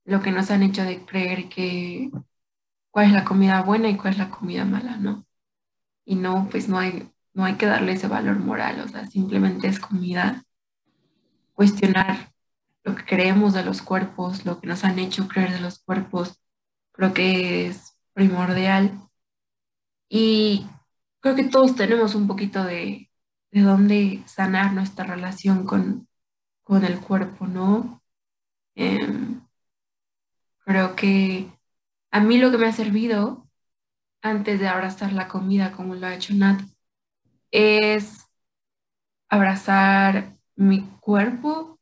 lo que nos han hecho de creer que cuál es la comida buena y cuál es la comida mala, ¿no? Y no, pues no hay, no hay que darle ese valor moral, o sea, simplemente es comida. Cuestionar lo que creemos de los cuerpos, lo que nos han hecho creer de los cuerpos, creo que es primordial y creo que todos tenemos un poquito de, de dónde sanar nuestra relación con, con el cuerpo, ¿no? Em, creo que a mí lo que me ha servido antes de abrazar la comida como lo ha hecho Nat, es abrazar mi cuerpo.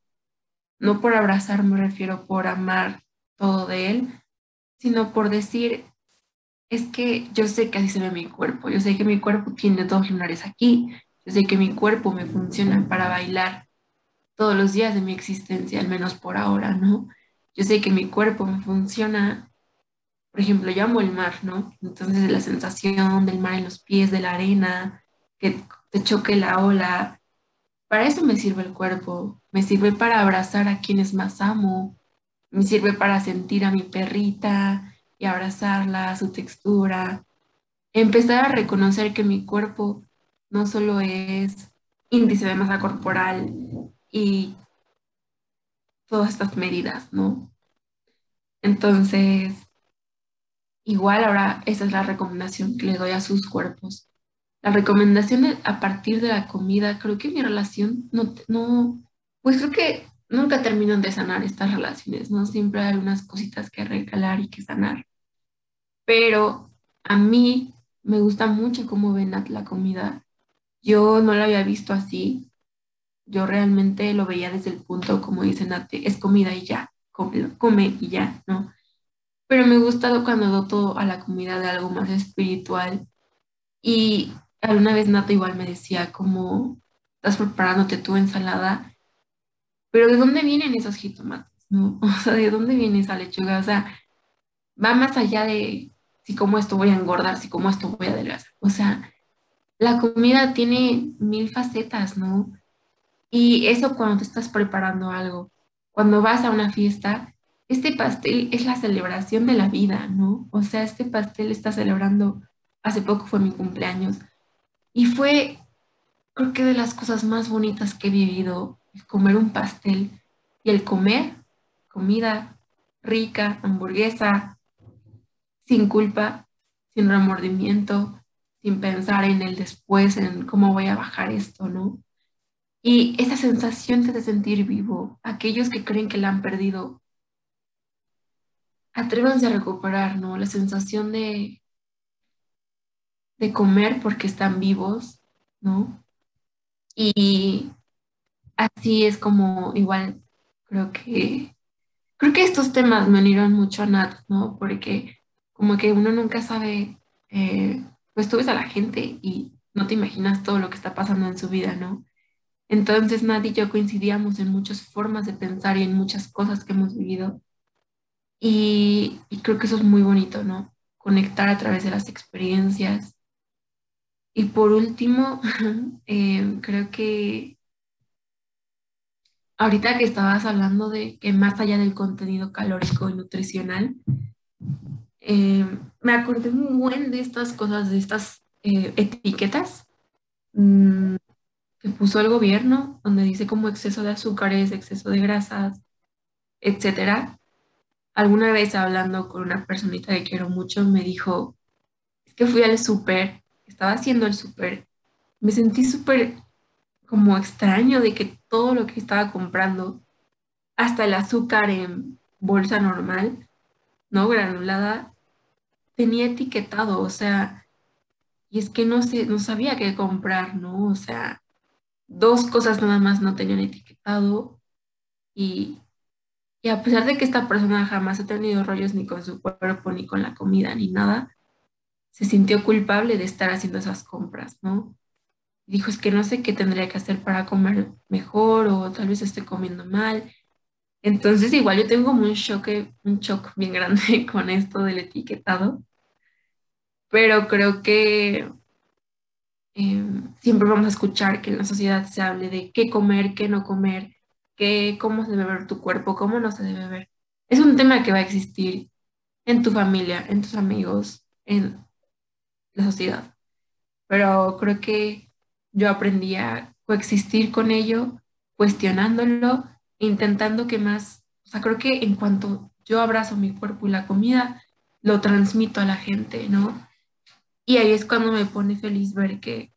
No por abrazar me refiero por amar todo de él, sino por decir, es que yo sé que así se ve mi cuerpo, yo sé que mi cuerpo tiene dos lunares aquí, yo sé que mi cuerpo me funciona para bailar todos los días de mi existencia, al menos por ahora, ¿no? Yo sé que mi cuerpo me funciona, por ejemplo, yo amo el mar, ¿no? Entonces la sensación del mar en los pies, de la arena, que te choque la ola, para eso me sirve el cuerpo, me sirve para abrazar a quienes más amo, me sirve para sentir a mi perrita y abrazarla, su textura, empezar a reconocer que mi cuerpo no solo es índice de masa corporal y todas estas medidas, ¿no? Entonces, igual ahora esa es la recomendación que le doy a sus cuerpos. La recomendación a partir de la comida, creo que mi relación no, no, pues creo que nunca terminan de sanar estas relaciones, ¿no? Siempre hay unas cositas que recalar y que sanar. Pero a mí me gusta mucho cómo ven la comida. Yo no la había visto así. Yo realmente lo veía desde el punto, como dicen, es comida y ya, come, y ya, ¿no? Pero me gusta cuando doto a la comida de algo más espiritual. Y alguna vez Nata igual me decía, como estás preparándote tu ensalada, pero ¿de dónde vienen esos jitomates? ¿no? O sea, ¿de dónde viene esa lechuga? O sea, va más allá de si como esto voy a engordar, si como esto voy a adelgazar. O sea, la comida tiene mil facetas, ¿no? Y eso cuando te estás preparando algo, cuando vas a una fiesta, este pastel es la celebración de la vida, ¿no? O sea, este pastel está celebrando, hace poco fue mi cumpleaños, y fue, creo que de las cosas más bonitas que he vivido, comer un pastel y el comer comida rica, hamburguesa, sin culpa, sin remordimiento, sin pensar en el después, en cómo voy a bajar esto, ¿no? Y esa sensación de sentir vivo, aquellos que creen que la han perdido, atrévanse a recuperar, ¿no? La sensación de, de comer porque están vivos, ¿no? Y así es como igual creo que creo que estos temas me unieron mucho a Nat, ¿no? Porque como que uno nunca sabe, eh, pues tú ves a la gente y no te imaginas todo lo que está pasando en su vida, ¿no? Entonces Nat y yo coincidíamos en muchas formas de pensar y en muchas cosas que hemos vivido. Y, y creo que eso es muy bonito, ¿no? Conectar a través de las experiencias. Y por último, eh, creo que ahorita que estabas hablando de que más allá del contenido calórico y nutricional, eh, me acordé muy buen de estas cosas, de estas eh, etiquetas mm, que puso el gobierno, donde dice como exceso de azúcares, exceso de grasas, etcétera. Alguna vez hablando con una personita que quiero mucho, me dijo, es que fui al súper, estaba haciendo el súper, me sentí súper como extraño de que todo lo que estaba comprando, hasta el azúcar en bolsa normal, ¿no? Granulada, tenía etiquetado, o sea, y es que no, sé, no sabía qué comprar, ¿no? O sea, dos cosas nada más no tenían etiquetado y, y a pesar de que esta persona jamás ha tenido rollos ni con su cuerpo, ni con la comida, ni nada, se sintió culpable de estar haciendo esas compras, ¿no? Dijo, es que no sé qué tendría que hacer para comer mejor o tal vez esté comiendo mal. Entonces igual yo tengo como un shock, un shock bien grande con esto del etiquetado, pero creo que em, siempre vamos a escuchar que en la sociedad se hable de qué comer, qué no comer, qué, cómo se debe ver tu cuerpo, cómo no se debe ver. Es un tema que va a existir en tu familia, en tus amigos, en la sociedad. Pero creo que yo aprendí a coexistir con ello, cuestionándolo, intentando que más, o sea, creo que en cuanto yo abrazo mi cuerpo y la comida, lo transmito a la gente, ¿no? Y ahí es cuando me pone feliz ver que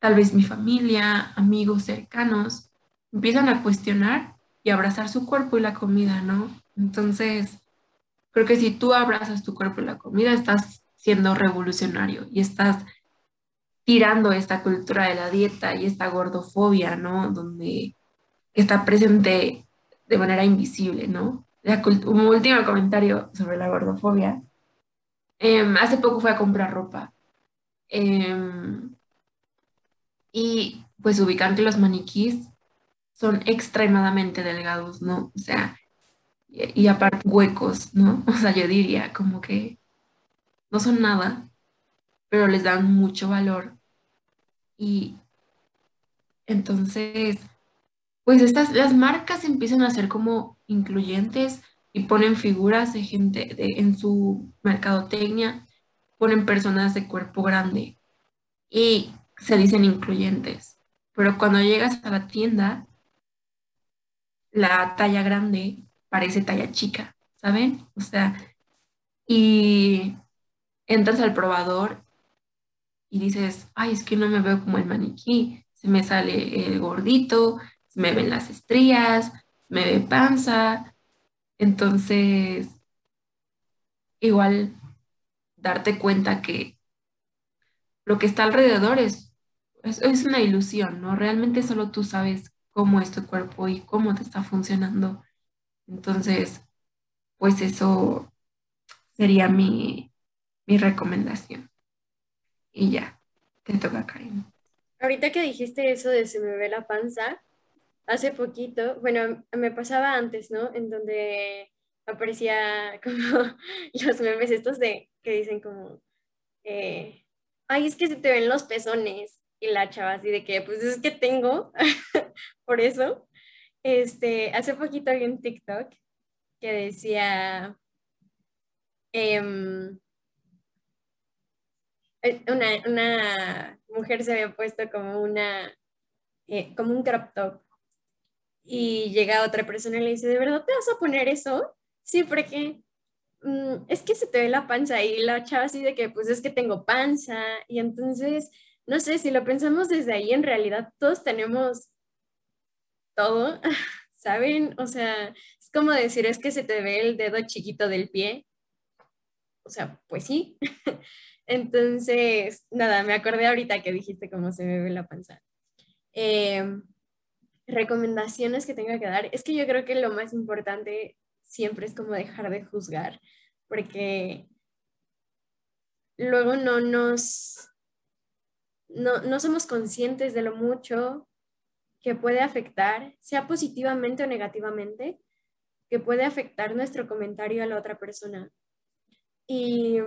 tal vez mi familia, amigos cercanos, empiezan a cuestionar y abrazar su cuerpo y la comida, ¿no? Entonces, creo que si tú abrazas tu cuerpo y la comida, estás siendo revolucionario y estás tirando esta cultura de la dieta y esta gordofobia, ¿no? Donde está presente de manera invisible, ¿no? un último comentario sobre la gordofobia. Em, hace poco fui a comprar ropa. Em, y pues ubican que los maniquís son extremadamente delgados, ¿no? O sea, y, y, aparte huecos, ¿no? O sea, yo diría como que no son nada, pero les dan mucho valor. Y entonces, pues estas, las marcas empiezan a ser como incluyentes y ponen figuras de gente en su mercadotecnia, ponen personas de cuerpo grande y se dicen incluyentes. Pero cuando llegas a la tienda, la talla grande parece talla chica, ¿saben? O sea, y entras al probador y dices, ay, es que no me veo como el maniquí, se me sale el gordito, se me ven las estrías, me ve panza. Entonces, igual darte cuenta que lo que está alrededor es, es, una ilusión, ¿no? Realmente solo tú sabes cómo es tu cuerpo y cómo te está funcionando. Entonces, pues eso sería mi, mi recomendación. Y ya, te toca, Karim. Ahorita que dijiste eso de se me ve la panza, hace poquito, bueno, me pasaba antes, ¿no? En donde aparecía como los memes estos de que dicen como, eh, ay, es que se te ven los pezones. Y la chava así de que, pues es que tengo, por eso. Este, hace poquito vi un TikTok que decía, em, eh, una, una, mujer se había puesto como una, eh, como un crop top. Y llega otra persona y le dice, ¿de verdad te vas a poner eso? Sí, porque mm, es que se te ve la panza y la chava así de que pues es que tengo panza y entonces, no sé, si lo pensamos desde ahí, en realidad todos tenemos todo, ¿saben? O sea, es como decir, es que se te ve el dedo chiquito del pie. O sea, pues sí. Entonces, nada, me acordé ahorita que dijiste cómo se me ve la panza. Em, recomendaciones que tenga que dar. Es que yo creo que lo más importante siempre es como dejar de juzgar, porque luego no nos, no, no somos conscientes de lo mucho que puede afectar, sea positivamente o negativamente, que puede afectar nuestro comentario a la otra persona. Y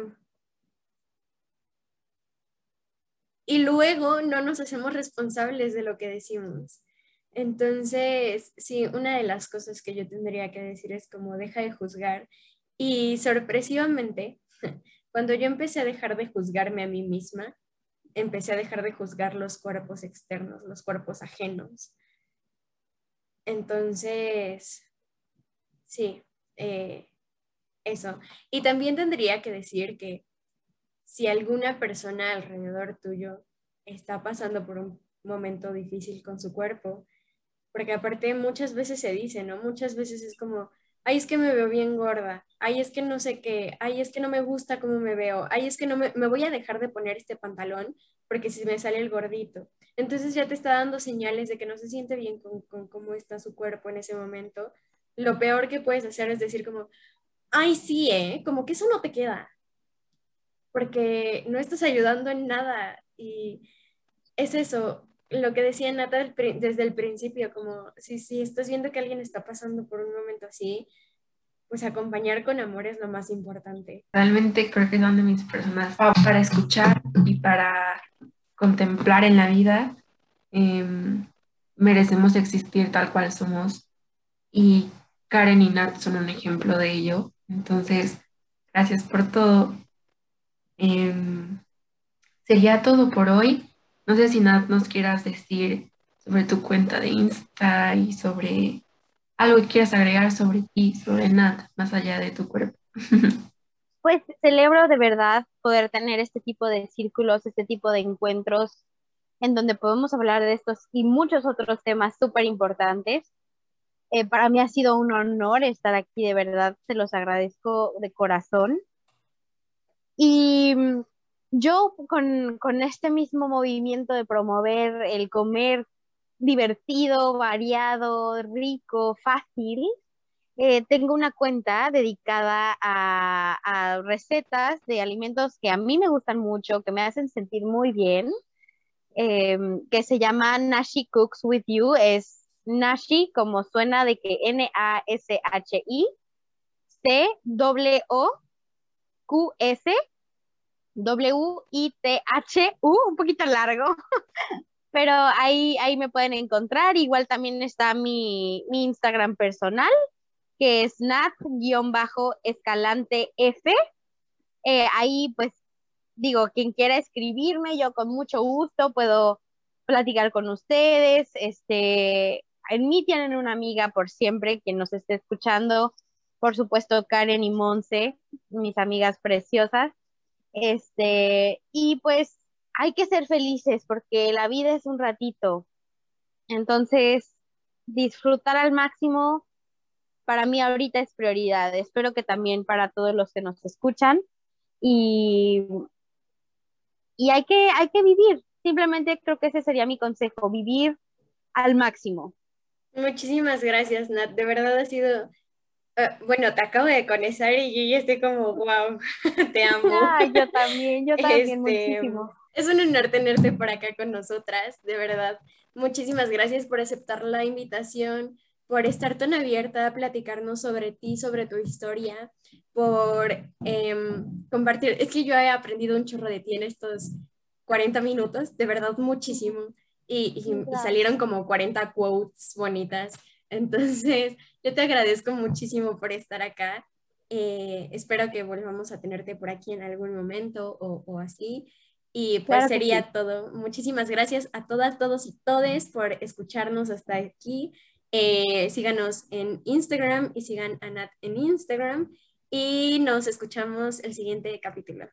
y luego no nos hacemos responsables de lo que decimos. Entonces, sí, una de las cosas que yo tendría que decir es como deja de juzgar. Y sorpresivamente, cuando yo empecé a dejar de juzgarme a mí misma, empecé a dejar de juzgar los cuerpos externos, los cuerpos ajenos. Entonces, sí, eh, eso. Y también tendría que decir que si alguna persona alrededor tuyo está pasando por un momento difícil con su cuerpo, porque aparte muchas veces se dice, ¿no? Muchas veces es como, ay, es que me veo bien gorda, ay, es que no sé qué, ay, es que no me gusta cómo me veo, ay, es que no me, voy a dejar de poner este pantalón porque si me sale el gordito. Entonces ya te está dando señales de que no se siente bien con, con cómo está su cuerpo en ese momento. Lo peor que puedes hacer es decir como, ay, sí, ¿eh? Como que eso no te queda, porque no estás ayudando en nada. Y es eso, lo que decía Nata desde el principio, como si, si estás viendo que alguien está pasando por un momento así, pues acompañar con amor es lo más importante. Realmente creo que son de mis personas para escuchar y para contemplar en la vida. Em, merecemos existir tal cual somos y Karen y Nat son un ejemplo de ello. Entonces, gracias por todo Em, sería todo por hoy. No sé si Nat nos quieras decir sobre tu cuenta de Insta y sobre algo que quieras agregar sobre ti, sobre Nat, más allá de tu cuerpo. Pues celebro de verdad poder tener este tipo de círculos, este tipo de encuentros en donde podemos hablar de estos y muchos otros temas súper importantes. Eh, para mí ha sido un honor estar aquí, de verdad, se los agradezco de corazón. Y mm, yo con, con este mismo movimiento de promover el comer divertido, variado, rico, fácil, eh, tengo una cuenta dedicada a, recetas de alimentos que a mí me gustan mucho, que me hacen sentir muy bien, em, que se llama Nashi Cooks With You. Es Nashi como suena de que N-A-S-H-I, C-O-Q-S, W-I-T-H-U, un poquito largo. Pero ahí, ahí me pueden encontrar. Igual también está mi, mi Instagram personal, que es nat-escalante F. Eh, ahí pues digo, quien quiera escribirme, yo con mucho gusto puedo platicar con ustedes. Este, en mí tienen una amiga por siempre, quien nos esté escuchando, por supuesto Karen y Monse, mis amigas preciosas. Este, y pues hay que ser felices porque la vida es un ratito. Entonces, disfrutar al máximo para mí ahorita es prioridad. Espero que también para todos los que nos escuchan. Y, y hay, que, hay que vivir. Simplemente creo que ese sería mi consejo, vivir al máximo. Muchísimas gracias, Nat. De verdad ha sido, eh, bueno, te acabo de conocer y yo ya estoy como, wow, te amo. yo también, yo también este, muchísimo. Es un honor tenerte por acá con nosotras, de verdad. Muchísimas gracias por aceptar la invitación, por estar tan abierta a platicarnos sobre ti, sobre tu historia, por em, compartir. Es que yo he aprendido un chorro de ti en estos 40 minutos, de verdad muchísimo. Y, salieron como 40 quotes bonitas. Entonces, yo te agradezco muchísimo por estar acá. Eh, espero que volvamos a tenerte por aquí en algún momento o, o así. Y pues sería todo. Muchísimas gracias a todas, todos y todes por escucharnos hasta aquí. Eh, síganos en Instagram y sigan a Nat en Instagram y nos escuchamos el siguiente capítulo.